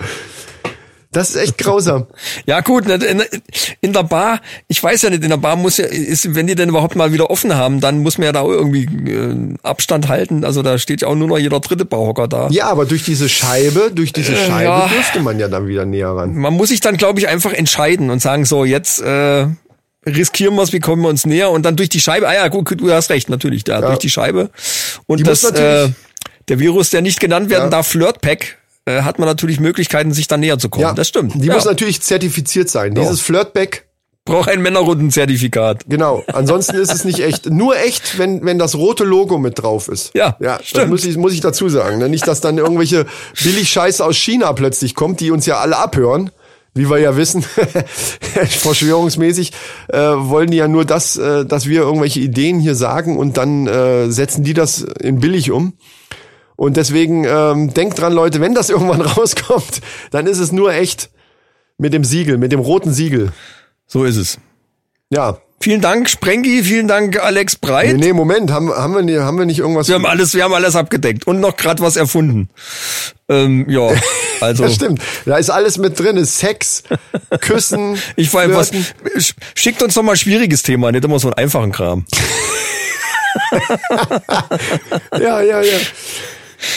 Das ist echt grausam. Ja gut, ne, in, in der Bar, ich weiß ja nicht, in der Bar muss ja, ist, wenn die denn überhaupt mal wieder offen haben, dann muss man ja da irgendwie äh, Abstand halten. Also da steht ja auch nur noch jeder dritte Bauhocker da. Ja, aber durch diese Scheibe, durch diese Scheibe Äh, ja. dürfte man ja dann wieder näher ran. Man muss sich dann, glaube ich, einfach entscheiden und sagen, so, jetzt äh, riskieren wir es, wie kommen wir uns näher? Und dann durch die Scheibe, ah ja, gut, du hast recht, natürlich, da durch die Scheibe. Und Die das, äh, der Virus, der nicht genannt werden Ja. darf, Flirtpack, äh, hat man natürlich Möglichkeiten, sich da näher zu kommen. Ja, das stimmt. Die ja. muss natürlich zertifiziert sein. Dieses Flirtback Braucht ein Männerrundenzertifikat. Genau. Ansonsten ist es nicht echt. Nur echt, wenn, wenn das rote Logo mit drauf ist. Ja, ja das stimmt. muss ich, muss ich dazu sagen. ne? Nicht, dass dann irgendwelche Billig-Scheiße aus China plötzlich kommt, die uns ja alle abhören. Wie wir ja wissen, verschwörungsmäßig, äh, wollen die ja nur das, äh, dass wir irgendwelche Ideen hier sagen und dann äh, setzen die das in billig um. Und deswegen ähm, denkt dran, Leute, wenn das irgendwann rauskommt, dann ist es nur echt mit dem Siegel, mit dem roten Siegel. So ist es. Ja, Vielen Dank, Sprengi, vielen Dank, Alex Breit. Nee, nee, Moment, haben, haben, wir, haben wir nicht irgendwas... Wir haben alles, wir haben alles abgedeckt und noch grad was erfunden. Ähm, ja, also. Ja, stimmt. Da ist alles mit drin. Ist Sex, Küssen, Ich vor allem was, schickt uns doch mal ein schwieriges Thema, nicht immer so einen einfachen Kram. Ja, ja, ja.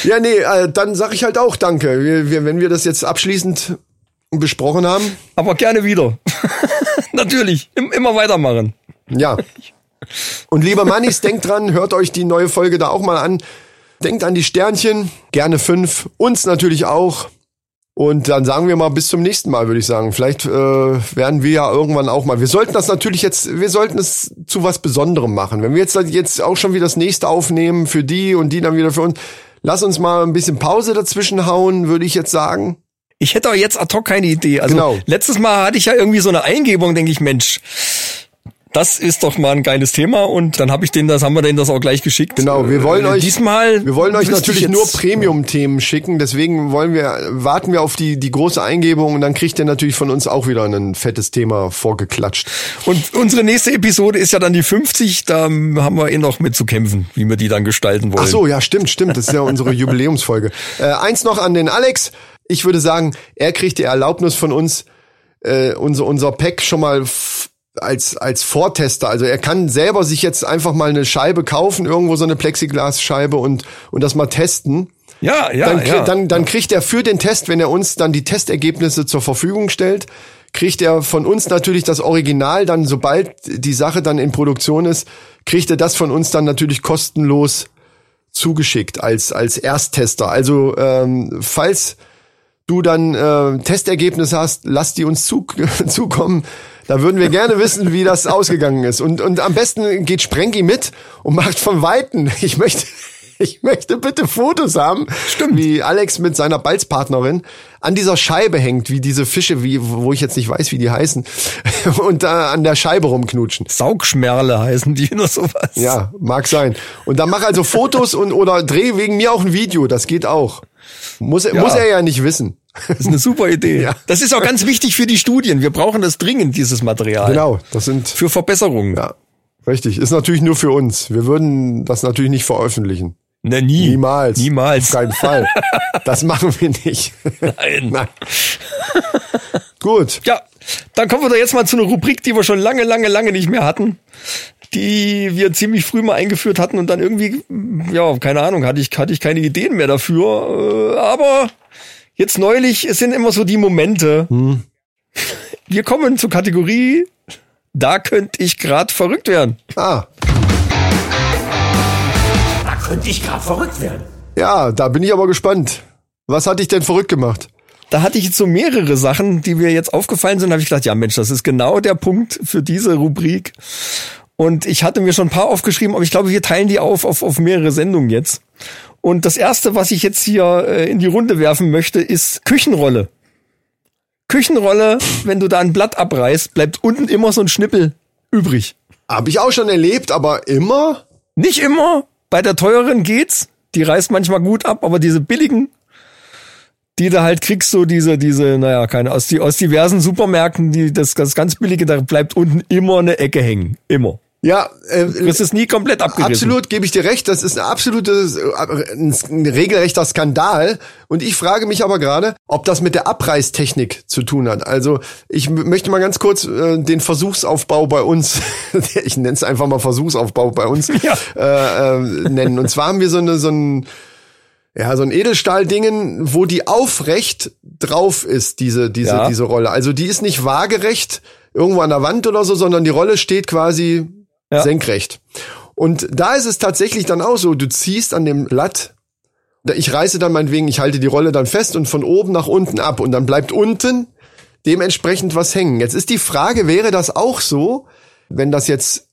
Ja, nee, äh, dann sag ich halt auch Danke. Wir, wir, wenn wir das jetzt abschließend besprochen haben, Aber gerne wieder. Natürlich, im, immer weitermachen. ja. Und lieber Mannis, denkt dran, hört euch die neue Folge da auch mal an. Denkt an die Sternchen, gerne fünf, uns natürlich auch. Und dann sagen wir mal bis zum nächsten Mal, würde ich sagen. Vielleicht äh, werden wir ja irgendwann auch mal. Wir sollten das natürlich jetzt, wir sollten es zu was Besonderem machen. Wenn wir jetzt jetzt auch schon wieder das nächste aufnehmen für die und die dann wieder für uns, lass uns mal ein bisschen Pause dazwischen hauen, würde ich jetzt sagen. Ich hätte auch jetzt ad hoc keine Idee. Also Genau. letztes Mal hatte ich ja irgendwie so eine Eingebung, denke ich, Mensch, das ist doch mal ein geiles Thema und dann habe ich denen das, haben wir denen das auch gleich geschickt. Genau, wir wollen Äh, euch diesmal. wir wollen euch natürlich ich nur Premium-Themen schicken, deswegen wollen wir warten wir auf die die große Eingebung und dann kriegt ihr natürlich von uns auch wieder ein fettes Thema vorgeklatscht. Und unsere nächste Episode ist ja dann die 50, da haben wir eh noch mit zu kämpfen, wie wir die dann gestalten wollen. Ach so, ja, stimmt, stimmt, das ist ja unsere Jubiläumsfolge. Äh, eins noch an den Alex, ich würde sagen, er kriegt die Erlaubnis von uns äh, unser unser Pack schon mal als als Vortester, also er kann selber sich jetzt einfach mal eine Scheibe kaufen, irgendwo so eine Plexiglasscheibe und und das mal testen. Ja, ja, dann, ja. dann, dann kriegt er für den Test, wenn er uns dann die Testergebnisse zur Verfügung stellt, kriegt er von uns natürlich das Original dann, sobald die Sache dann in Produktion ist, kriegt er das von uns dann natürlich kostenlos zugeschickt als, als Ersttester. Also ähm, falls du dann äh, Testergebnisse hast, lass die uns zu, zukommen. Da würden wir gerne wissen, wie das ausgegangen ist. Und, und am besten geht Sprengi mit und macht von Weitem. Ich möchte, ich möchte bitte Fotos haben, Stimmt. wie Alex mit seiner Balzpartnerin an dieser Scheibe hängt, wie diese Fische, wie, wo ich jetzt nicht weiß, wie die heißen, und da an der Scheibe rumknutschen. Saugschmerle heißen die oder sowas. Ja, mag sein. Und dann mach also Fotos und oder dreh wegen mir auch ein Video, das geht auch. Muss, er muss er ja nicht wissen. Das ist eine super Idee. Ja. Das ist auch ganz wichtig für die Studien. Wir brauchen das dringend, dieses Material. Genau, das sind Für Verbesserungen. ja richtig. Ist natürlich nur für uns. Wir würden das natürlich nicht veröffentlichen. Na, nie. Niemals. Niemals. Auf keinen Fall. Das machen wir nicht. Nein. Nein. Gut. Ja, dann kommen wir doch jetzt mal zu einer Rubrik, die wir schon lange, lange, lange nicht mehr hatten. Die wir ziemlich früh mal eingeführt hatten und dann irgendwie, ja, keine Ahnung, hatte ich, hatte ich keine Ideen mehr dafür. Äh, Aber jetzt neulich, es sind immer so die Momente. Wir kommen zur Kategorie, da könnte ich grad verrückt werden. Ah, Da könnte ich gerade verrückt werden. ja, da bin ich aber gespannt. Was hat dich denn verrückt gemacht? Da hatte ich jetzt so mehrere Sachen, die mir jetzt aufgefallen sind. Da habe ich gedacht, ja Mensch, das ist genau der Punkt für diese Rubrik. Und ich hatte mir schon ein paar aufgeschrieben, aber ich glaube, wir teilen die auf, auf, auf mehrere Sendungen jetzt. Und das erste, was ich jetzt hier äh, in die Runde werfen möchte, ist Küchenrolle. Küchenrolle, wenn du da ein Blatt abreißt, bleibt unten immer so ein Schnippel übrig. Hab ich auch schon erlebt, aber immer? Nicht immer. Bei der teuren geht's. Die reißt manchmal gut ab, aber diese billigen, die du halt kriegst, so diese, diese, naja, keine, aus, die, aus diversen Supermärkten, die, das, das ganz billige, da bleibt unten immer eine Ecke hängen. Immer. Ja, äh, Das ist nie komplett abgerissen. Absolut, gebe ich dir recht. Das ist ein absolutes, äh, ein, regelrechter Skandal. Und ich frage mich aber gerade, ob das mit der Abreißtechnik zu tun hat. Also ich möchte mal ganz kurz äh, den Versuchsaufbau bei uns, ich nenne es einfach mal Versuchsaufbau bei uns, Ja. äh, äh, nennen. Und zwar haben wir so eine, so ein, ja, so ein Edelstahldingen, wo die aufrecht drauf ist, diese, diese, Ja. diese Rolle. Also die ist nicht waagerecht irgendwo an der Wand oder so, sondern die Rolle steht quasi Ja. senkrecht. Und da ist es tatsächlich dann auch so, du ziehst an dem Blatt, ich reiße dann meinetwegen, ich halte die Rolle dann fest und von oben nach unten ab und dann bleibt unten dementsprechend was hängen. Jetzt ist die Frage, wäre das auch so, wenn das jetzt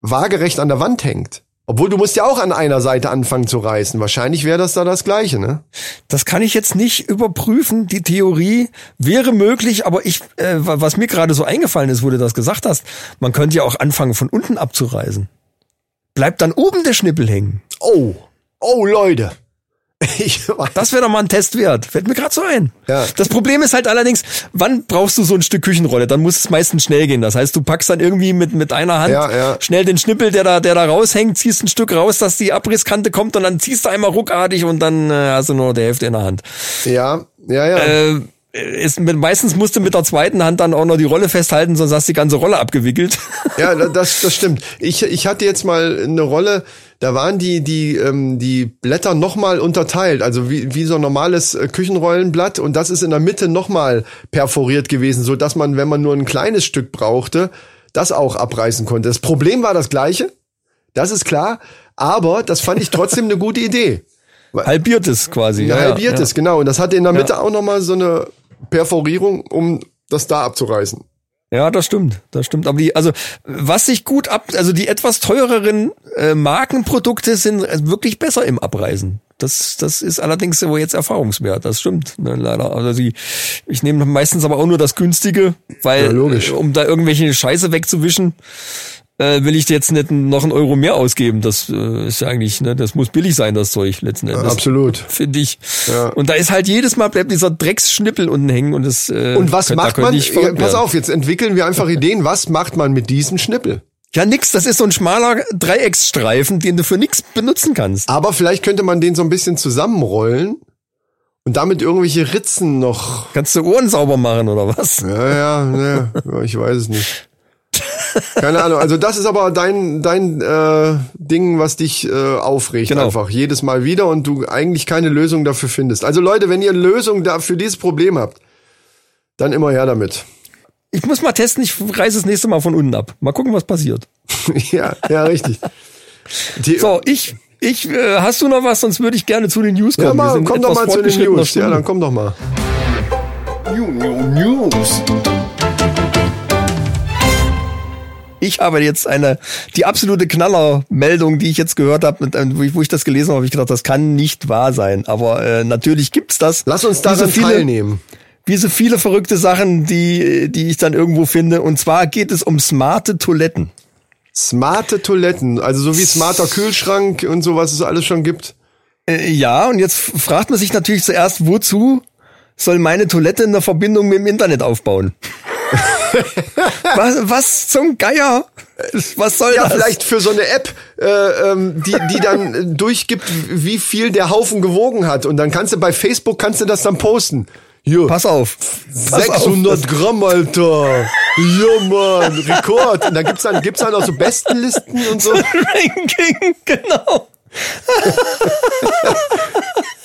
waagerecht an der Wand hängt? Obwohl du musst ja auch an einer Seite anfangen zu reißen. Wahrscheinlich wäre das da das Gleiche, ne? Das kann ich jetzt nicht überprüfen. Die Theorie wäre möglich, aber ich, äh, wa- was mir gerade so eingefallen ist, wo du das gesagt hast, man könnte ja auch anfangen, von unten abzureißen. Bleibt dann oben der Schnippel hängen. Oh, oh Leute. Das wäre doch mal ein Test wert. Fällt mir gerade so ein. Ja. Das Problem ist halt allerdings, wann brauchst du so ein Stück Küchenrolle? Dann muss es meistens schnell gehen. Das heißt, du packst dann irgendwie mit, mit einer Hand Ja, ja. schnell den Schnippel, der da, der da raushängt, ziehst ein Stück raus, dass die Abrisskante kommt und dann ziehst du einmal ruckartig und dann äh, hast du nur die Hälfte in der Hand. Ja, ja, ja. Äh, ist mit, meistens musst du mit der zweiten Hand dann auch noch die Rolle festhalten, sonst hast du die ganze Rolle abgewickelt. Ja, da- das, das stimmt. Ich, ich hatte jetzt mal eine Rolle, da waren die, die, ähm, die Blätter nochmal unterteilt, also wie, wie so ein normales äh, Küchenrollenblatt und das ist in der Mitte nochmal perforiert gewesen, so dass man, wenn man nur ein kleines Stück brauchte, das auch abreißen konnte. Das Problem war das gleiche, das ist klar, aber das fand ich trotzdem eine gute Idee. Halbiertes quasi. Ja, halbiertes, genau. Und das hatte in der Mitte auch nochmal so eine Perforierung, um das da abzureißen. Ja, das stimmt, das stimmt. Aber die, also was sich gut ab, also die etwas teureren äh, Markenprodukte sind wirklich besser im Abreisen. Das, das ist allerdings aber jetzt erfahrungswert. Das stimmt, ne, leider. Also die, ich nehme meistens aber auch nur das günstige, weil Ja, äh, um da irgendwelche Scheiße wegzuwischen, äh, will ich jetzt nicht noch einen Euro mehr ausgeben. Das äh, ist ja eigentlich, ne, das muss billig sein, das Zeug letzten Endes. Absolut. Finde ich. Ja. Und da ist halt jedes Mal bleibt dieser Drecksschnippel unten hängen und das. Äh, Und was macht man? ich pass auf, jetzt entwickeln wir einfach Ideen. Was macht man mit diesem Schnippel? Ja, nix, das ist so ein schmaler Dreiecksstreifen, den du für nix benutzen kannst. Aber vielleicht könnte man den so ein bisschen zusammenrollen und damit irgendwelche Ritzen noch. Kannst du Ohren sauber machen oder was? Ja, ja, ja, ich weiß es nicht. Keine Ahnung. Also das ist aber dein dein äh, Ding, was dich äh, aufregt Genau. einfach jedes Mal wieder und du eigentlich keine Lösung dafür findest. Also Leute, wenn ihr eine Lösung für dieses Problem habt, dann immer her damit. Ich muss mal testen, ich reiße das nächste Mal von unten ab. Mal gucken, was passiert. ja, ja, richtig. Die, So, ich, ich, äh, hast du noch was? Sonst würde ich gerne zu den News kommen. ja, Wir mal, sind komm doch mal zu den News. Ja, dann komm doch mal. Ich habe jetzt eine, die absolute Knallermeldung, die ich jetzt gehört habe, wo ich, wo ich das gelesen habe, habe ich gedacht, das kann nicht wahr sein. Aber äh, natürlich gibt's das. Lass uns Wie so viele- teilnehmen. Wie so viele verrückte Sachen, die, die ich dann irgendwo finde. Und zwar geht es um smarte Toiletten. Smarte Toiletten, also so wie smarter Kühlschrank und so, was es alles schon gibt. Äh, ja, und jetzt fragt man sich natürlich zuerst, wozu soll meine Toilette eine Verbindung mit dem Internet aufbauen? was, was zum Geier? Was soll Ja, das? vielleicht für so eine App, äh, ähm, die, die dann äh, durchgibt, wie viel der Haufen gewogen hat. Und dann kannst du bei Facebook kannst du das dann posten. Hier, Pass auf. Pass 600 auf. Gramm, Alter. Ja, Mann, Rekord. Und dann gibt's dann, gibt's dann auch so Bestenlisten und so. Ranking, genau.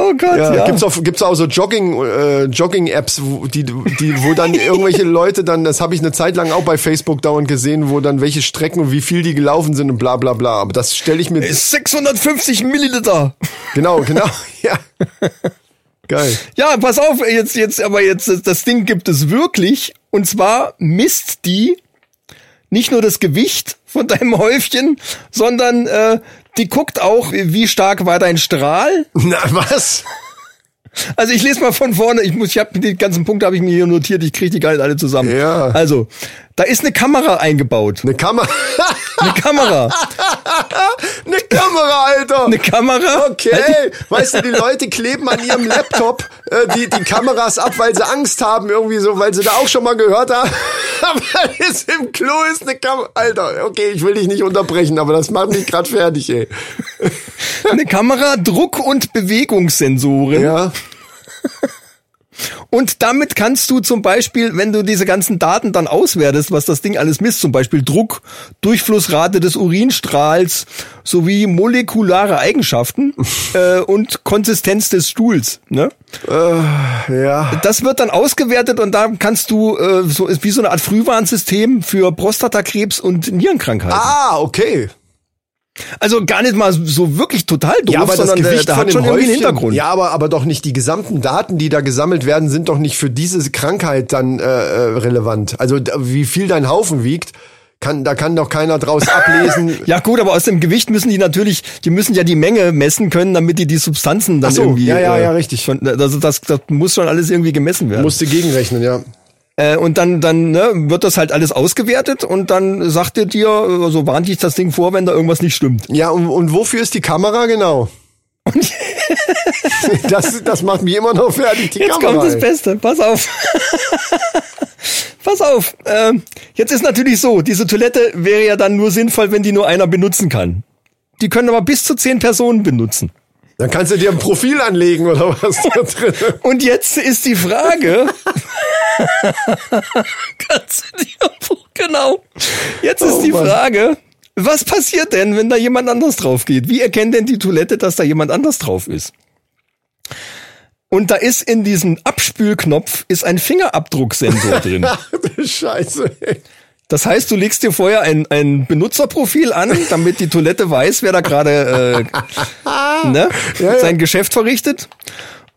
oh Gott, Ja, ja. gibt's auch, gibt's auch so Jogging, äh, Jogging-Apps, wo, die, die, wo dann irgendwelche Leute dann, das habe ich eine Zeit lang auch bei Facebook dauernd gesehen, wo dann welche Strecken und wie viel die gelaufen sind und bla bla bla. Aber das stelle ich mir. Ist 650 Milliliter. Genau, genau. Ja. Geil. Ja, pass auf, jetzt, jetzt, aber jetzt, das Ding gibt es wirklich. Und zwar misst die nicht nur das Gewicht von deinem Häufchen, sondern äh, die guckt auch, wie stark war dein Strahl. Na, was? Also ich lese mal von vorne, ich muss, ich habe die ganzen Punkte habe ich mir hier notiert, ich kriege die gar nicht alle zusammen. Ja. Also, da ist eine Kamera eingebaut. Eine Kamera. Eine Kamera. Eine Kamera, Alter. Eine Kamera. Okay, weißt du, die Leute kleben an ihrem Laptop äh, die, die Kameras ab, weil sie Angst haben, irgendwie so, weil sie da auch schon mal gehört haben. aber ist im Klo ist eine Kamera. Alter, okay, ich will dich nicht unterbrechen, aber das macht mich gerade fertig, ey. Eine Kamera, Druck- und Bewegungssensoren. Ja. Und damit kannst du zum Beispiel, wenn du diese ganzen Daten dann auswertest, was das Ding alles misst, zum Beispiel Druck, Durchflussrate des Urinstrahls sowie molekulare Eigenschaften äh, und Konsistenz des Stuhls. Ne? Ja. Das wird dann ausgewertet und da kannst du äh, so ist wie so eine Art Frühwarnsystem für Prostatakrebs und Nierenkrankheiten. Ah, okay. Also gar nicht mal so wirklich total doof, Ja, aber das sondern äh, Gewicht da von hat schon irgendwie einen Häufchen, Hintergrund. ja, aber, aber doch nicht die gesamten Daten, die da gesammelt werden, sind doch nicht für diese Krankheit dann äh, äh, relevant. Also wie viel dein Haufen wiegt, kann, da kann doch keiner draus ablesen. Ja gut, aber aus dem Gewicht müssen die natürlich, die müssen ja die Menge messen können, damit die die Substanzen dann Ach so, irgendwie. ja, ja, äh, ja, richtig. Von, also das, das muss schon alles irgendwie gemessen werden. Musste gegenrechnen, ja. Äh, und dann, dann ne, wird das halt alles ausgewertet und dann sagt er dir, also warnt dich das Ding vor, wenn da irgendwas nicht stimmt. Ja, und, und wofür ist die Kamera genau? Das, das macht mich immer noch fertig, die Jetzt Kamera. kommt das. Beste. Pass auf. Pass auf. Ähm, jetzt ist natürlich so, diese Toilette wäre ja dann nur sinnvoll, wenn die nur einer benutzen kann. Die können aber bis zu zehn Personen benutzen. Dann kannst du dir ein Profil anlegen oder was da drin. Und jetzt ist die Frage. Kannst du dir genau. Jetzt ist Oh die Mann. Frage, was passiert denn, wenn da jemand anders drauf geht? Wie erkennt denn die Toilette, dass da jemand anders drauf ist? Und da ist in diesem Abspülknopf ist ein Fingerabdrucksensor drin. Scheiße. Ey. Das heißt, du legst dir vorher ein, ein Benutzerprofil an, damit die Toilette weiß, wer da gerade äh, ne, Ja, ja. sein Geschäft verrichtet.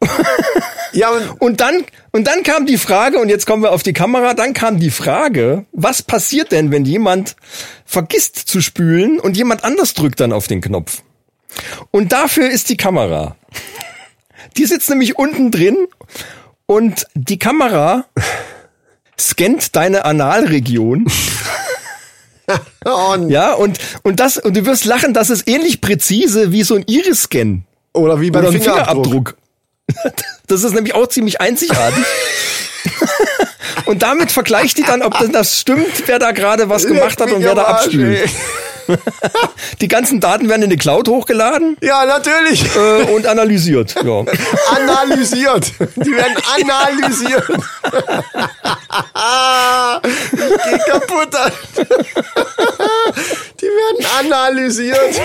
Ja, und Und dann, und dann kam die Frage, und jetzt kommen wir auf die Kamera, dann kam die Frage, was passiert denn, wenn jemand vergisst zu spülen und jemand anders drückt dann auf den Knopf? Und dafür ist die Kamera. Die sitzt nämlich unten drin und die Kamera scannt deine Analregion. oh, Ja, und, und das, und du wirst lachen, das ist ähnlich präzise wie so ein Iris-Scan. oder wie beim Oder Fingerabdruck. Fingerabdruck. Das ist nämlich auch ziemlich einzigartig. und damit vergleicht die dann, ob das, das stimmt, wer da gerade was gemacht hat und wer da ey. Die ganzen Daten werden in die Cloud hochgeladen Ja, natürlich. äh, und analysiert. Ja. Analysiert. Die werden analysiert. ich geh kaputt. Die werden analysiert.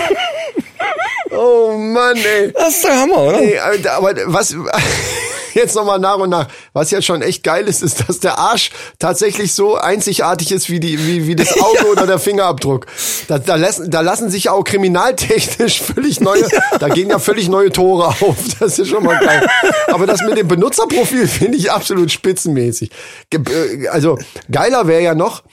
Oh Mann, ey. Das ist der Hammer, oder? Ey, aber was jetzt nochmal nach und nach, was jetzt schon echt geil ist, ist, dass der Arsch tatsächlich so einzigartig ist wie die wie, wie das Auge oder der Fingerabdruck. Da, da, lassen, da lassen sich auch kriminaltechnisch völlig neue, da gehen ja völlig neue Tore auf. Das ist ja schon mal geil. Aber das mit dem Benutzerprofil finde ich absolut spitzenmäßig. Äh, Also geiler wäre ja noch,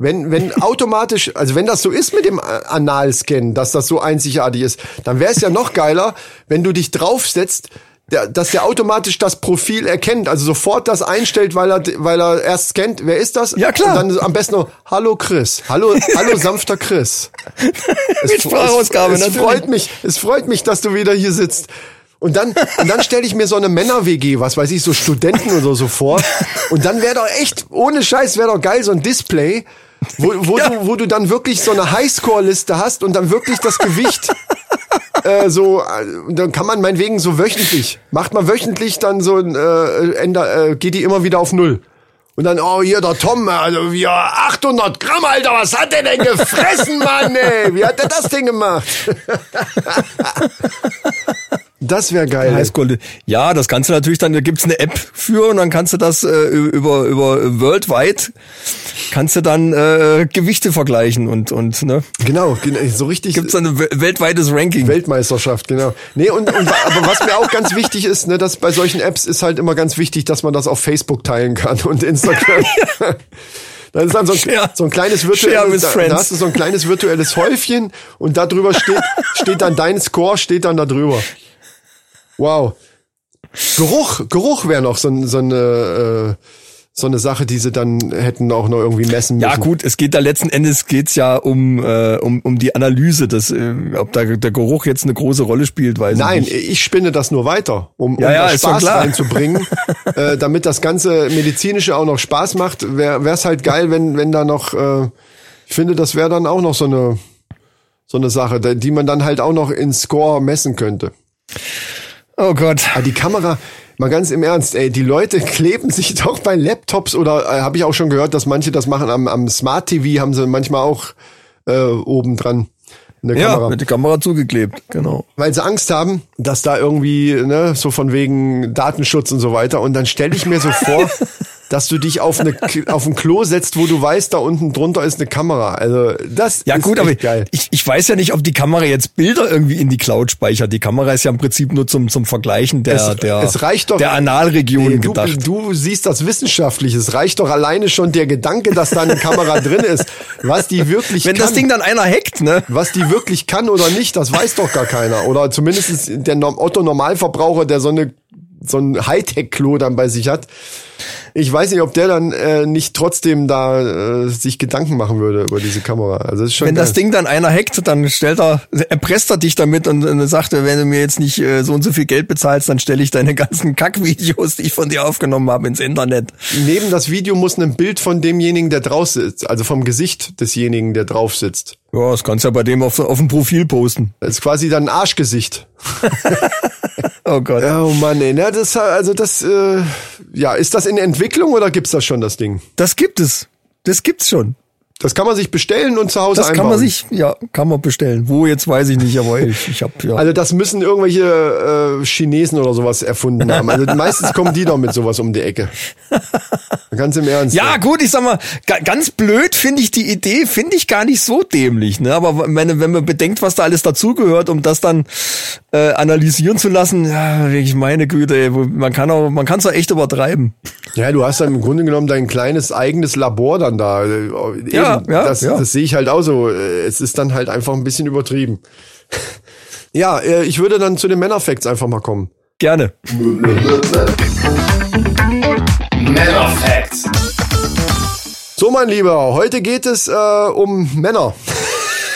wenn, wenn automatisch, also wenn das so ist mit dem Analscan, dass das so einzigartig ist, dann wäre es ja noch geiler, wenn du dich draufsetzt, der, dass der automatisch das Profil erkennt, also sofort das einstellt, weil er, weil er erst scannt, wer ist das? Ja, klar. Und dann am besten noch, hallo Chris, hallo, hallo sanfter Chris. Es, Mit Sprachausgabe, es, es natürlich. freut mich, es freut mich, dass du wieder hier sitzt. Und dann, und dann stelle ich mir so eine Männer-WG, was weiß ich, so Studenten oder so vor. Und dann wäre doch echt, ohne Scheiß, wäre doch geil, so ein Display, wo, wo, du, wo du dann wirklich so eine Highscore-Liste hast und dann wirklich das Gewicht äh, so, äh, dann kann man meinetwegen so wöchentlich, macht man wöchentlich dann so ein, äh, änder, äh, geht die immer wieder auf Null. Und dann, oh, hier, der Tom, also wir 800 Gramm, Alter, was hat der denn gefressen, Mann, ey? Wie hat der das denn gemacht? Das wäre geil. Highschool. Ja, das kannst du natürlich dann, da gibt's eine App für und dann kannst du das äh, über, über worldwide, kannst du dann äh, Gewichte vergleichen und, und ne, Genau, gen- so richtig gibt's dann ein we- weltweites Ranking. Weltmeisterschaft, genau. Nee, und, und aber was mir auch ganz wichtig ist, ne, dass bei solchen Apps ist halt immer ganz wichtig, dass man das auf Facebook teilen kann und Instagram. Das ist dann so ein, Share. so ein kleines virtuelles, da, da hast du so ein kleines virtuelles Häufchen und da drüber steht, steht dann dein Score, steht dann da drüber. Wow. Geruch, Geruch wäre noch so, ein- so eine, äh, so eine Sache, die sie dann hätten auch noch irgendwie messen müssen. Ja gut, es geht da letzten Endes geht's ja um, äh, um, um die Analyse, dass, äh, ob da der Geruch jetzt eine große Rolle spielt, weiß Nein, ich nicht. ich spinne das nur weiter, um, Ja, um ja, Spaß reinzubringen, äh, damit das ganze medizinische auch noch Spaß macht. Wäre es halt geil, wenn wenn da noch, äh, ich finde, das wäre dann auch noch so eine so eine Sache, die man dann halt auch noch in Score messen könnte. Oh Gott. Aber die Kamera, mal ganz im Ernst, ey, die Leute kleben sich doch bei Laptops oder äh, habe ich auch schon gehört, dass manche das machen am, am Smart TV, haben sie manchmal auch äh, oben dran eine Ja, Kamera. mit der Kamera zugeklebt, genau. weil sie Angst haben, dass da irgendwie, ne, so von wegen Datenschutz und so weiter. Und dann stelle ich mir so vor, dass du dich auf eine auf ein Klo setzt, wo du weißt, da unten drunter ist eine Kamera. Also das Ja ist gut, aber geil. ich, ich weiß ja nicht, ob die Kamera jetzt Bilder irgendwie in die Cloud speichert. Die Kamera ist ja im Prinzip nur zum, zum Vergleichen der, Es- der, es reicht doch- der Analregion Ey, du, gedacht. du siehst das wissenschaftlich. Es reicht doch alleine schon der Gedanke, dass da eine Kamera drin ist. Was die wirklich Wenn kann. das Ding dann einer hackt, ne? was die wirklich kann oder nicht, das weiß doch gar keiner. Oder zumindest der Norm- Otto Normalverbraucher, der so eine so ein Hightech-Klo dann bei sich hat. Ich weiß nicht, ob der dann äh, nicht trotzdem da äh, sich Gedanken machen würde über diese Kamera. Also das ist schon Wenn geil. das Ding dann einer hackt, dann stellt er, erpresst er dich damit und, und sagt, wenn du mir jetzt nicht äh, so und so viel Geld bezahlst, dann stelle ich deine ganzen Kackvideos, die ich von dir aufgenommen habe, ins Internet. Neben das Video muss ein Bild von demjenigen, der drauf sitzt, also vom Gesicht desjenigen, der drauf sitzt. Ja, das kannst du ja bei dem auf, auf dem Profil posten. Das ist quasi dann ein Arschgesicht. Oh Gott. Oh Mann, ey, ne, das also das äh, ja, ist das in Entwicklung oder gibt's das schon das Ding? Das gibt es. Das gibt's schon. Das kann man sich bestellen und zu Hause Das einbauen. kann man sich, ja, kann man bestellen. Wo jetzt weiß ich nicht, aber ich, ich hab ja. Also das müssen irgendwelche äh, Chinesen oder sowas erfunden haben. Also meistens kommen die doch mit sowas um die Ecke. Ganz im Ernst. Ja, gut, ich sag mal, ga- ganz blöd finde ich die Idee, finde ich gar nicht so dämlich, ne? Aber wenn, wenn man bedenkt, was da alles dazugehört, um das dann äh, analysieren zu lassen, ja, wirklich meine Güte, ey, wo- man kann auch, man kann es auch echt übertreiben. Ja, du hast dann im Grunde genommen dein kleines eigenes Labor dann da. Äh, Ja, Eben, ja, das, ja. das sehe ich halt auch so. Es ist dann halt einfach ein bisschen übertrieben. Ja, äh, ich würde dann zu den Männerfacts einfach mal kommen. Gerne. So, mein Lieber, heute geht es äh, um Männer.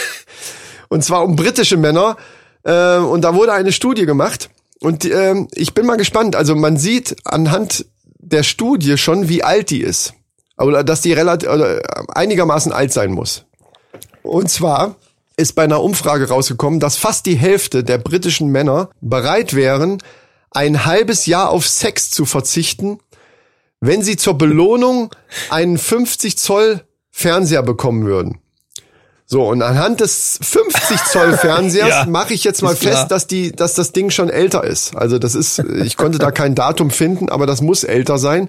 und zwar um britische Männer. Äh, und da wurde eine Studie gemacht. Und ähm, ich bin mal gespannt. Also man sieht anhand der Studie schon, wie alt die ist. Oder dass die relativ oder äh, einigermaßen alt sein muss. Und zwar ist bei einer Umfrage rausgekommen, dass fast die Hälfte der britischen Männer bereit wären, ein halbes Jahr auf Sex zu verzichten, wenn sie zur Belohnung einen 50 Zoll Fernseher bekommen würden. So, und anhand des 50 Zoll Fernsehers Ja, mache ich jetzt mal klar. fest, dass die, dass das Ding schon älter ist. Also das ist, ich konnte da kein Datum finden, aber das muss älter sein,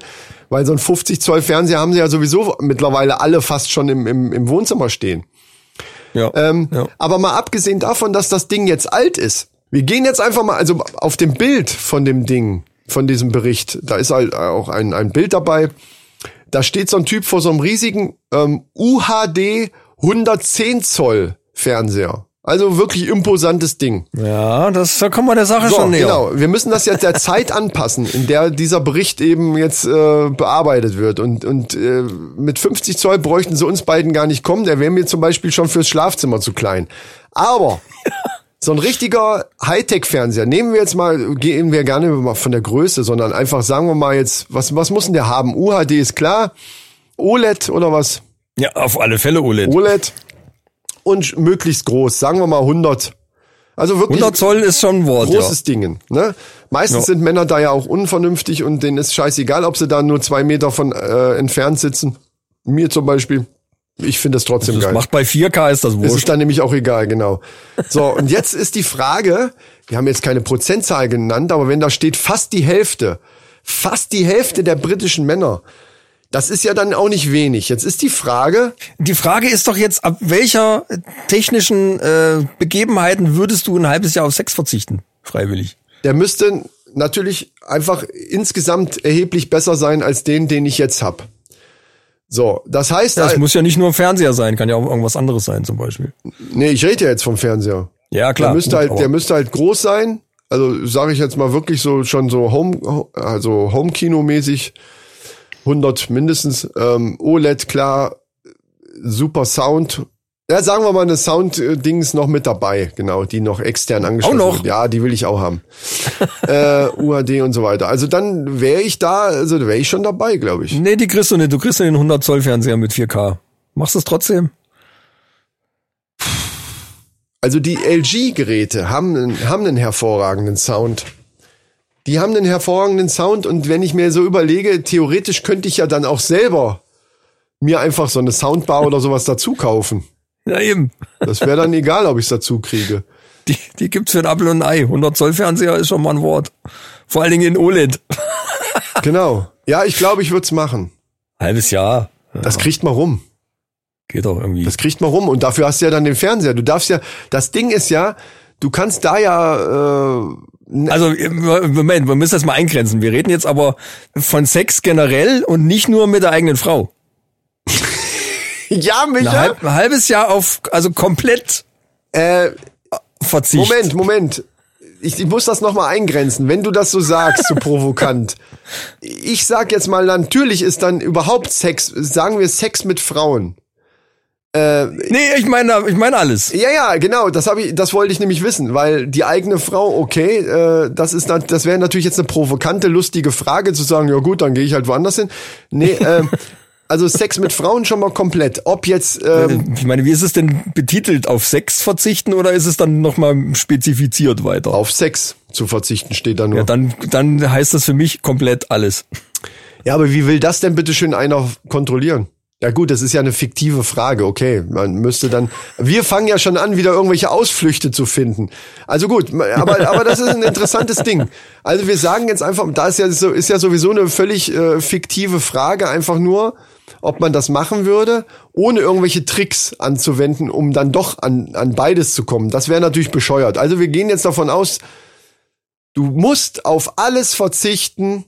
weil so ein 50 Zoll Fernseher haben sie ja sowieso mittlerweile alle fast schon im, im, im Wohnzimmer stehen. Ja. Ähm, ja. Aber mal abgesehen davon, dass das Ding jetzt alt ist. Wir gehen jetzt einfach mal, also auf dem Bild von dem Ding, von diesem Bericht, da ist halt auch ein, ein Bild dabei. Da steht so ein Typ vor so einem riesigen ähm, UHD 110 Zoll Fernseher. Also wirklich imposantes Ding. Ja, das, da kommen wir der Sache So, schon näher. genau. Wir müssen das jetzt der Zeit anpassen, in der dieser Bericht eben jetzt äh, bearbeitet wird. Und, und äh, mit 50 Zoll bräuchten sie uns beiden gar nicht kommen. Der wäre mir zum Beispiel schon fürs Schlafzimmer zu klein. Aber so ein richtiger Hightech-Fernseher, nehmen wir jetzt mal, gehen wir gerne mal von der Größe, sondern einfach sagen wir mal jetzt, was, was muss denn der haben? UHD ist klar. OLED oder was? Ja, auf alle Fälle OLED. OLED. Und möglichst groß, sagen wir mal 100. Also wirklich 100 Zoll ist schon ein Wort, großes Dingen. Ne? Meistens Ja. sind Männer da ja auch unvernünftig und denen ist scheißegal, ob sie da nur zwei Meter von äh, entfernt sitzen. Mir zum Beispiel. Ich finde das trotzdem ja. Das geil. macht bei 4K ist das wurscht. ist dann nämlich auch egal, genau. So, und jetzt ist die Frage, wir haben jetzt keine Prozentzahl genannt, aber wenn da steht fast die Hälfte, fast die Hälfte der britischen Männer, das ist ja dann auch nicht wenig. Jetzt ist die Frage, Die Frage ist doch jetzt, ab welcher technischen äh, Begebenheiten würdest du ein halbes Jahr auf Sex verzichten? Freiwillig. der müsste natürlich einfach insgesamt erheblich besser sein als den, den ich jetzt hab. So, das heißt, Das äh, muss ja nicht nur ein Fernseher sein, kann ja auch irgendwas anderes sein zum Beispiel. nee, ich rede ja jetzt vom Fernseher. Ja, klar. Der müsste Gut, halt, der müsste halt groß sein. Also sage ich jetzt mal wirklich so schon so Home, also Home-Kino-mäßig. 100 mindestens. Ähm, OLED klar, super Sound. Ja, sagen wir mal eine Sound-Dings noch mit dabei, genau, die noch extern angeschlossen noch? wird. Ja, die will ich auch haben. äh, UHD und so weiter. Also dann wäre ich da, also wäre ich schon dabei, glaube ich. Nee, die kriegst du nicht. Du kriegst den 100 Zoll Fernseher mit 4K. Machst du es trotzdem? Also die LG-Geräte haben, haben einen hervorragenden Sound. Die haben einen hervorragenden Sound und wenn ich mir so überlege, theoretisch könnte ich ja dann auch selber mir einfach so eine Soundbar oder sowas dazu kaufen. Ja, eben. Das wäre dann egal, ob ich es dazu kriege. Die, die gibt's für ein Apfel und ein Ei. 100 Zoll Fernseher ist schon mal ein Wort. Vor allen Dingen in OLED. Genau. Ja, ich glaube, ich würde es machen. Halbes Jahr. Das kriegt man rum. Geht doch irgendwie. Das kriegt man rum. Und dafür hast du ja dann den Fernseher. Du darfst ja, das Ding ist ja, du kannst da ja, äh, Also, Moment, wir müssen das mal eingrenzen. Wir reden jetzt aber von Sex generell und nicht nur mit der eigenen Frau. ja, Ein, Micha. halb, ein halbes Jahr auf, also komplett Äh, Verzicht. Moment, Moment. ich, ich muss das nochmal eingrenzen, wenn du das so sagst, so provokant. Ich sag jetzt mal, natürlich ist dann überhaupt Sex, sagen wir Sex mit Frauen. Nee, ich meine, ich meine alles. Ja, ja, genau, das habe ich, das wollte ich nämlich wissen, weil die eigene Frau, okay, äh, das ist das wäre natürlich jetzt eine provokante, lustige Frage zu sagen, ja gut, dann gehe ich halt woanders hin. Nee, äh, also Sex mit Frauen schon mal komplett. Ob jetzt ähm, Ich meine, wie ist es denn betitelt? Auf Sex verzichten oder ist es dann nochmal spezifiziert weiter? auf Sex zu verzichten steht da nur. Ja, dann, dann heißt das für mich komplett alles. Ja, aber wie will das denn bitte schön einer kontrollieren? Ja gut, das ist ja eine fiktive Frage, okay. Man müsste dann. Wir fangen ja schon an, wieder irgendwelche Ausflüchte zu finden. Also gut, aber, aber das ist ein interessantes Ding. Also wir sagen jetzt einfach, da ist ja ist ja sowieso eine völlig äh, fiktive Frage, einfach nur, ob man das machen würde, ohne irgendwelche Tricks anzuwenden, um dann doch an, an beides zu kommen. Das wäre natürlich bescheuert. Also wir gehen jetzt davon aus, du musst auf alles verzichten,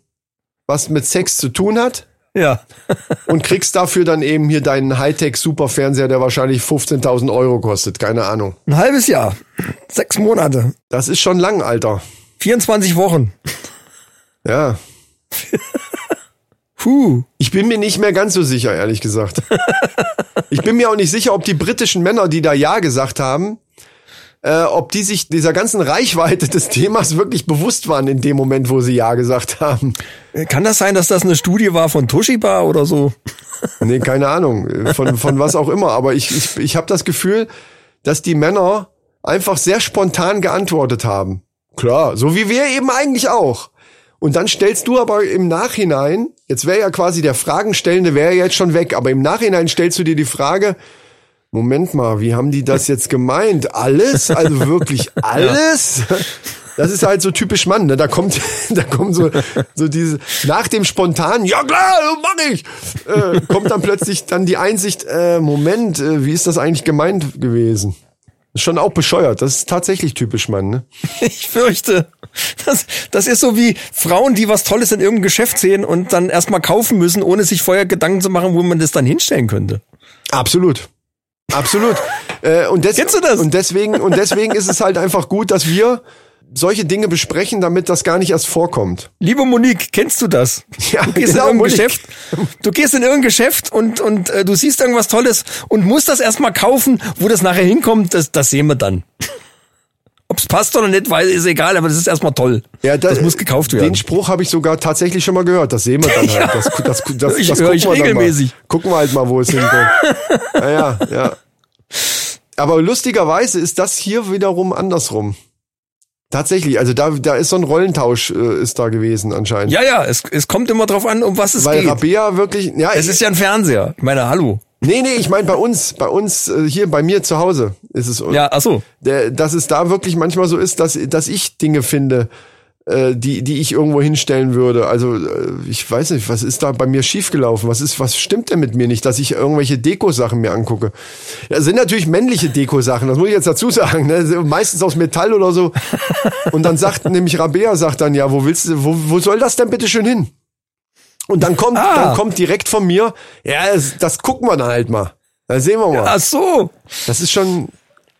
was mit Sex zu tun hat Ja. und kriegst dafür dann eben hier deinen Hightech-Superfernseher, der wahrscheinlich 15.000 Euro kostet. Keine Ahnung. Ein halbes Jahr. Sechs Monate. Das ist schon lang, Alter. 24 Wochen. Ja. Puh. Ich bin mir nicht mehr ganz so sicher, ehrlich gesagt. Ich bin mir auch nicht sicher, ob die britischen Männer, die da Ja gesagt haben, äh, ob die sich dieser ganzen Reichweite des Themas wirklich bewusst waren in dem Moment, wo sie Ja gesagt haben. Kann das sein, dass das eine Studie war von Toshiba oder so? Nee, keine Ahnung. Von, von was auch immer. Aber ich, ich, ich habe das Gefühl, dass die Männer einfach sehr spontan geantwortet haben. Klar, so wie wir eben eigentlich auch. Und dann stellst du aber im Nachhinein, jetzt wäre ja quasi der Fragenstellende wäre jetzt schon weg, aber im Nachhinein stellst du dir die Frage, Moment mal, wie haben die das jetzt gemeint? Alles? Also wirklich alles? Das ist halt so typisch Mann, ne? Da kommt, da kommt so, so diese, nach dem spontanen, ja klar, mach ich, äh, kommt dann plötzlich dann die Einsicht, äh, Moment, äh, wie ist das eigentlich gemeint gewesen? Ist schon auch bescheuert. Das ist tatsächlich typisch Mann, ne? Ich fürchte. Das, das ist so wie Frauen, die was Tolles in irgendeinem Geschäft sehen und dann erstmal kaufen müssen, ohne sich vorher Gedanken zu machen, wo man das dann hinstellen könnte. Absolut. Absolut. äh, und, des Kennst du das? und deswegen und deswegen ist es halt einfach gut, dass wir solche Dinge besprechen, damit das gar nicht erst vorkommt. Liebe Monique, kennst du das? Ja, du gehst genau, in irgendein Monique. Geschäft, du gehst in irgendein Geschäft und und äh, du siehst irgendwas Tolles und musst das erstmal kaufen, wo das nachher hinkommt, das das sehen wir dann. Ob's passt oder nicht, weil ist egal, aber das ist erstmal toll. Ja, da- das muss gekauft werden. Den Spruch habe ich sogar tatsächlich schon mal gehört. Das sehen wir dann halt. Das, das, das, das, Ich das höre gucken ich wir regelmäßig. Mal. Gucken wir halt mal, wo es hinkommt. ja, ja, ja. Aber lustigerweise ist das hier wiederum andersrum. Tatsächlich, also da, da ist so ein Rollentausch äh, ist da gewesen anscheinend. ja, ja, es, es kommt immer drauf an, um was es Weil geht. Rabea wirklich, ja, es ist ja ein Fernseher. Ich meine, hallo. Nee, nee, ich meine bei uns, bei uns äh, hier bei mir zu Hause ist es Ja, ach so. dass es da wirklich manchmal so ist, dass, dass ich Dinge finde, äh, die, die ich irgendwo hinstellen würde. Also äh, ich weiß nicht, was ist da bei mir schiefgelaufen? Was ist, was stimmt denn mit mir nicht, dass ich irgendwelche Deko-Sachen mir angucke? Ja, sind natürlich männliche Deko-Sachen, das muss ich jetzt dazu sagen. Ne? Meistens aus Metall oder so. Und dann sagt nämlich Rabea sagt dann ja, wo willst du, wo, wo soll das denn bitte schön hin? Und dann kommt, Ah. dann kommt direkt von mir, ja, das, das gucken wir dann halt mal. Da sehen wir mal. Ach so. Das ist schon.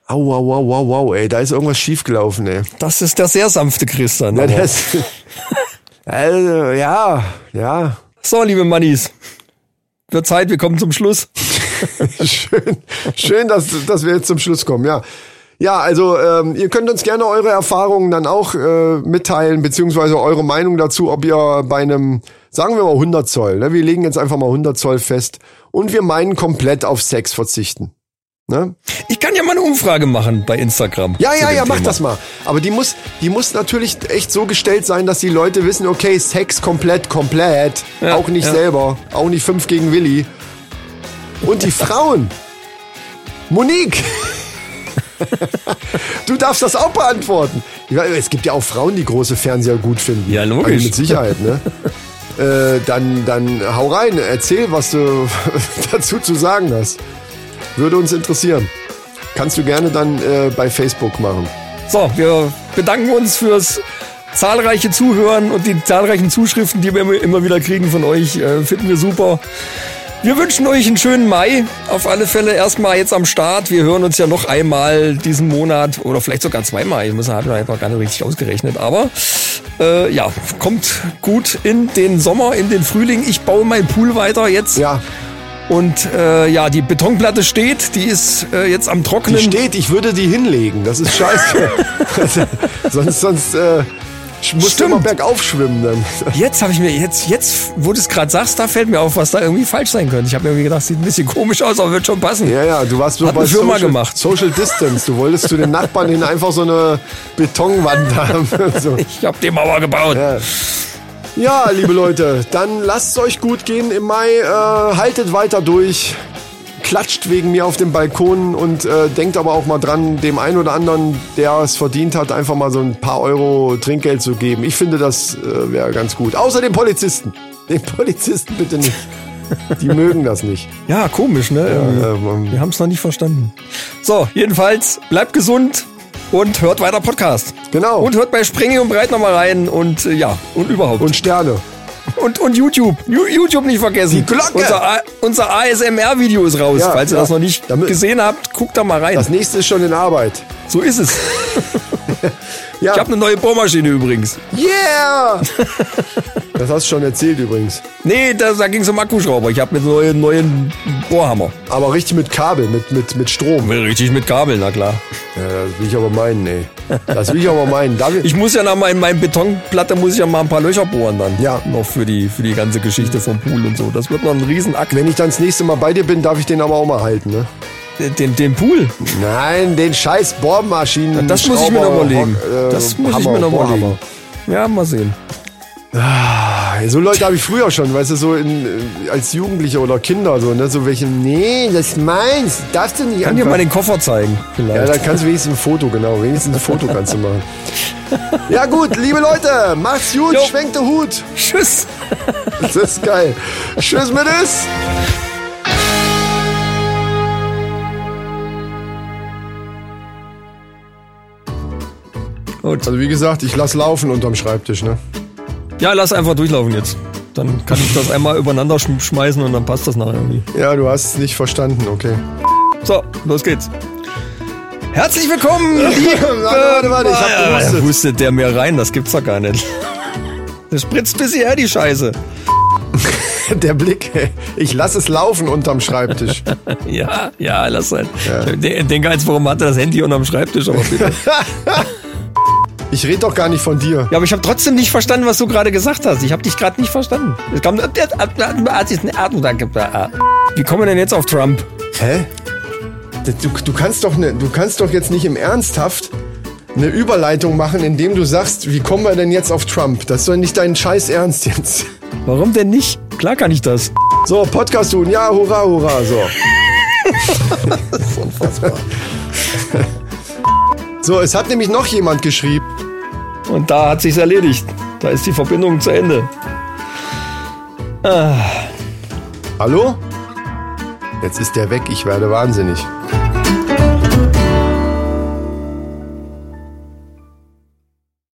Au, au, au, au, au, ey, da ist irgendwas schiefgelaufen, ey. Das ist der sehr sanfte Christian. Ja, das, also, ja, ja. So, liebe Mannis. Wird Zeit, wir kommen zum Schluss. Schön, schön, dass, dass wir jetzt zum Schluss kommen, ja. Ja, also ähm, ihr könnt uns gerne eure Erfahrungen dann auch äh, mitteilen, beziehungsweise eure Meinung dazu, ob ihr bei einem, sagen wir mal 100 Zoll, ne? wir legen jetzt einfach mal 100 Zoll fest und wir meinen komplett auf Sex verzichten. Ne? Ich kann ja mal eine Umfrage machen bei Instagram. Ja, ja, ja, mach Thema. das mal. Aber die muss, die muss natürlich echt so gestellt sein, dass die Leute wissen, okay, Sex komplett, komplett. Ja, auch nicht ja. selber. Auch nicht fünf gegen Willi. Und die Frauen. Monique. du darfst das auch beantworten. Es gibt ja auch Frauen, die große Fernseher gut finden. Ja, logisch. Also mit Sicherheit, ne? äh, dann, dann hau rein, erzähl, was du dazu zu sagen hast. Würde uns interessieren. Kannst du gerne dann äh, bei Facebook machen. So, wir bedanken uns fürs zahlreiche Zuhören und die zahlreichen Zuschriften, die wir immer- wieder kriegen von euch. Äh, finden wir super. Wir wünschen euch einen schönen Mai. Auf alle Fälle erstmal jetzt am Start. Wir hören uns ja noch einmal diesen Monat oder vielleicht sogar zweimal. Ich muss haben wir einfach gar nicht richtig ausgerechnet. Aber äh, ja, kommt gut in den Sommer, in den Frühling. Ich baue meinen Pool weiter jetzt. Ja, Und äh, ja, die Betonplatte steht. Die ist äh, jetzt am die Trocknen. steht, ich würde die hinlegen. Das ist scheiße. sonst sonst äh, du Stimmt. immer bergauf schwimmen dann. Jetzt habe ich mir, jetzt, jetzt, wo du es gerade sagst, da fällt mir auf, was da irgendwie falsch sein könnte. Ich habe mir irgendwie gedacht, sieht ein bisschen komisch aus, aber wird schon passen. Ja, ja, du warst so Hat bei Firma Social, gemacht. Social Distance. Du wolltest zu den Nachbarn hin einfach so eine Betonwand haben. so. Ich habe die Mauer gebaut. Ja. Ja, liebe Leute, dann lasst es euch gut gehen im Mai. Äh, haltet weiter durch. Klatscht wegen mir auf dem Balkon und äh, denkt aber auch mal dran, dem einen oder anderen, der es verdient hat, einfach mal so ein paar Euro Trinkgeld zu geben. Ich finde, das äh, wäre ganz gut. Außer den Polizisten. Den Polizisten bitte nicht. Die mögen das nicht. Ja, komisch, ne? Irgendwie. ähm, Wir haben es noch nicht verstanden. So, jedenfalls, bleibt gesund und hört weiter Podcast. Genau. Und hört bei Sprengi und Breit nochmal rein und äh, ja, und überhaupt. Und Sterne. Und, und YouTube. YouTube nicht vergessen. Die Glocke. Unser, unser ASMR-Video ist raus. Ja, Falls ihr ja. das noch nicht gesehen habt, guckt da mal rein. Das nächste ist schon in Arbeit. so ist es. Ja. Ich habe eine neue Bohrmaschine übrigens. Yeah! das hast du schon erzählt übrigens. Nee, da, da ging es um Akkuschrauber. Ich habe mit neuen, neuen Bohrhammer. Aber richtig mit Kabel, mit, mit, mit Strom. Richtig mit Kabel, na klar. Ja, das will ich aber meinen, ey. Das will ich aber meinen. Darf ich, muss ja nach meinem, meinem Betonplatte muss ich ja mal ein paar Löcher bohren dann. Ja. Noch für die, für die ganze Geschichte vom Pool und so. Das wird noch ein Riesenakt. wenn ich dann das nächste Mal bei dir bin, darf ich den aber auch mal halten, ne? Den, den Pool, Nein, den scheiß Bohrmaschinen. das muss ich mir noch überlegen. Hock- äh, Das muss ich mir noch Bohrhammer. überlegen. Ja, mal sehen. Ey, So Leute habe ich früher schon, weißt du, so in, äh, als Jugendliche oder Kinder, so, ne? So welche, nee, das ist meins, darfst du nicht Kann dir anfassen. mal den Koffer zeigen, vielleicht. Ja, dann kannst du wenigstens ein Foto, genau. Wenigstens ein Foto kannst du machen. Ja gut, liebe Leute, macht's gut, Jo. schwenkt den Hut. Tschüss. Das ist geil. Tschüss mit es. Gut. Also wie gesagt, ich lass laufen unterm Schreibtisch, ne? Ja, lass einfach durchlaufen jetzt. Dann kann ich das einmal übereinander schm- schmeißen und dann passt das nachher irgendwie. Ja, du hast es nicht verstanden, okay. So, los geht's. Herzlich willkommen. Warte, warte, warte, ich hab Ja, gehustet. hustet der mir rein, das gibt's doch gar nicht. Das spritzt bis hierher, die Scheiße. Der Blick, ey. ich lass es laufen unterm Schreibtisch. Ja, ja, lass sein. Ich de- denke jetzt, warum hat er das Handy unterm Schreibtisch? Aber bitte. Ich rede doch gar nicht von dir. ja, aber ich habe trotzdem nicht verstanden, was du gerade gesagt hast. Ich habe dich gerade nicht verstanden. Es kam, wie kommen wir denn jetzt auf Trump? Hä? Du, du, kannst doch ne, du kannst doch jetzt nicht im Ernsthaft eine Überleitung machen, indem du sagst, wie kommen wir denn jetzt auf Trump? Das ist doch nicht dein Scheiß Ernst jetzt. Warum denn nicht? Klar kann ich das. So, Podcast tun, ja, hurra, hurra, so. so, es hat nämlich noch jemand geschrieben. Und da hat sich's erledigt. Da ist die Verbindung zu Ende. Hallo? Jetzt ist der weg, ich werde wahnsinnig.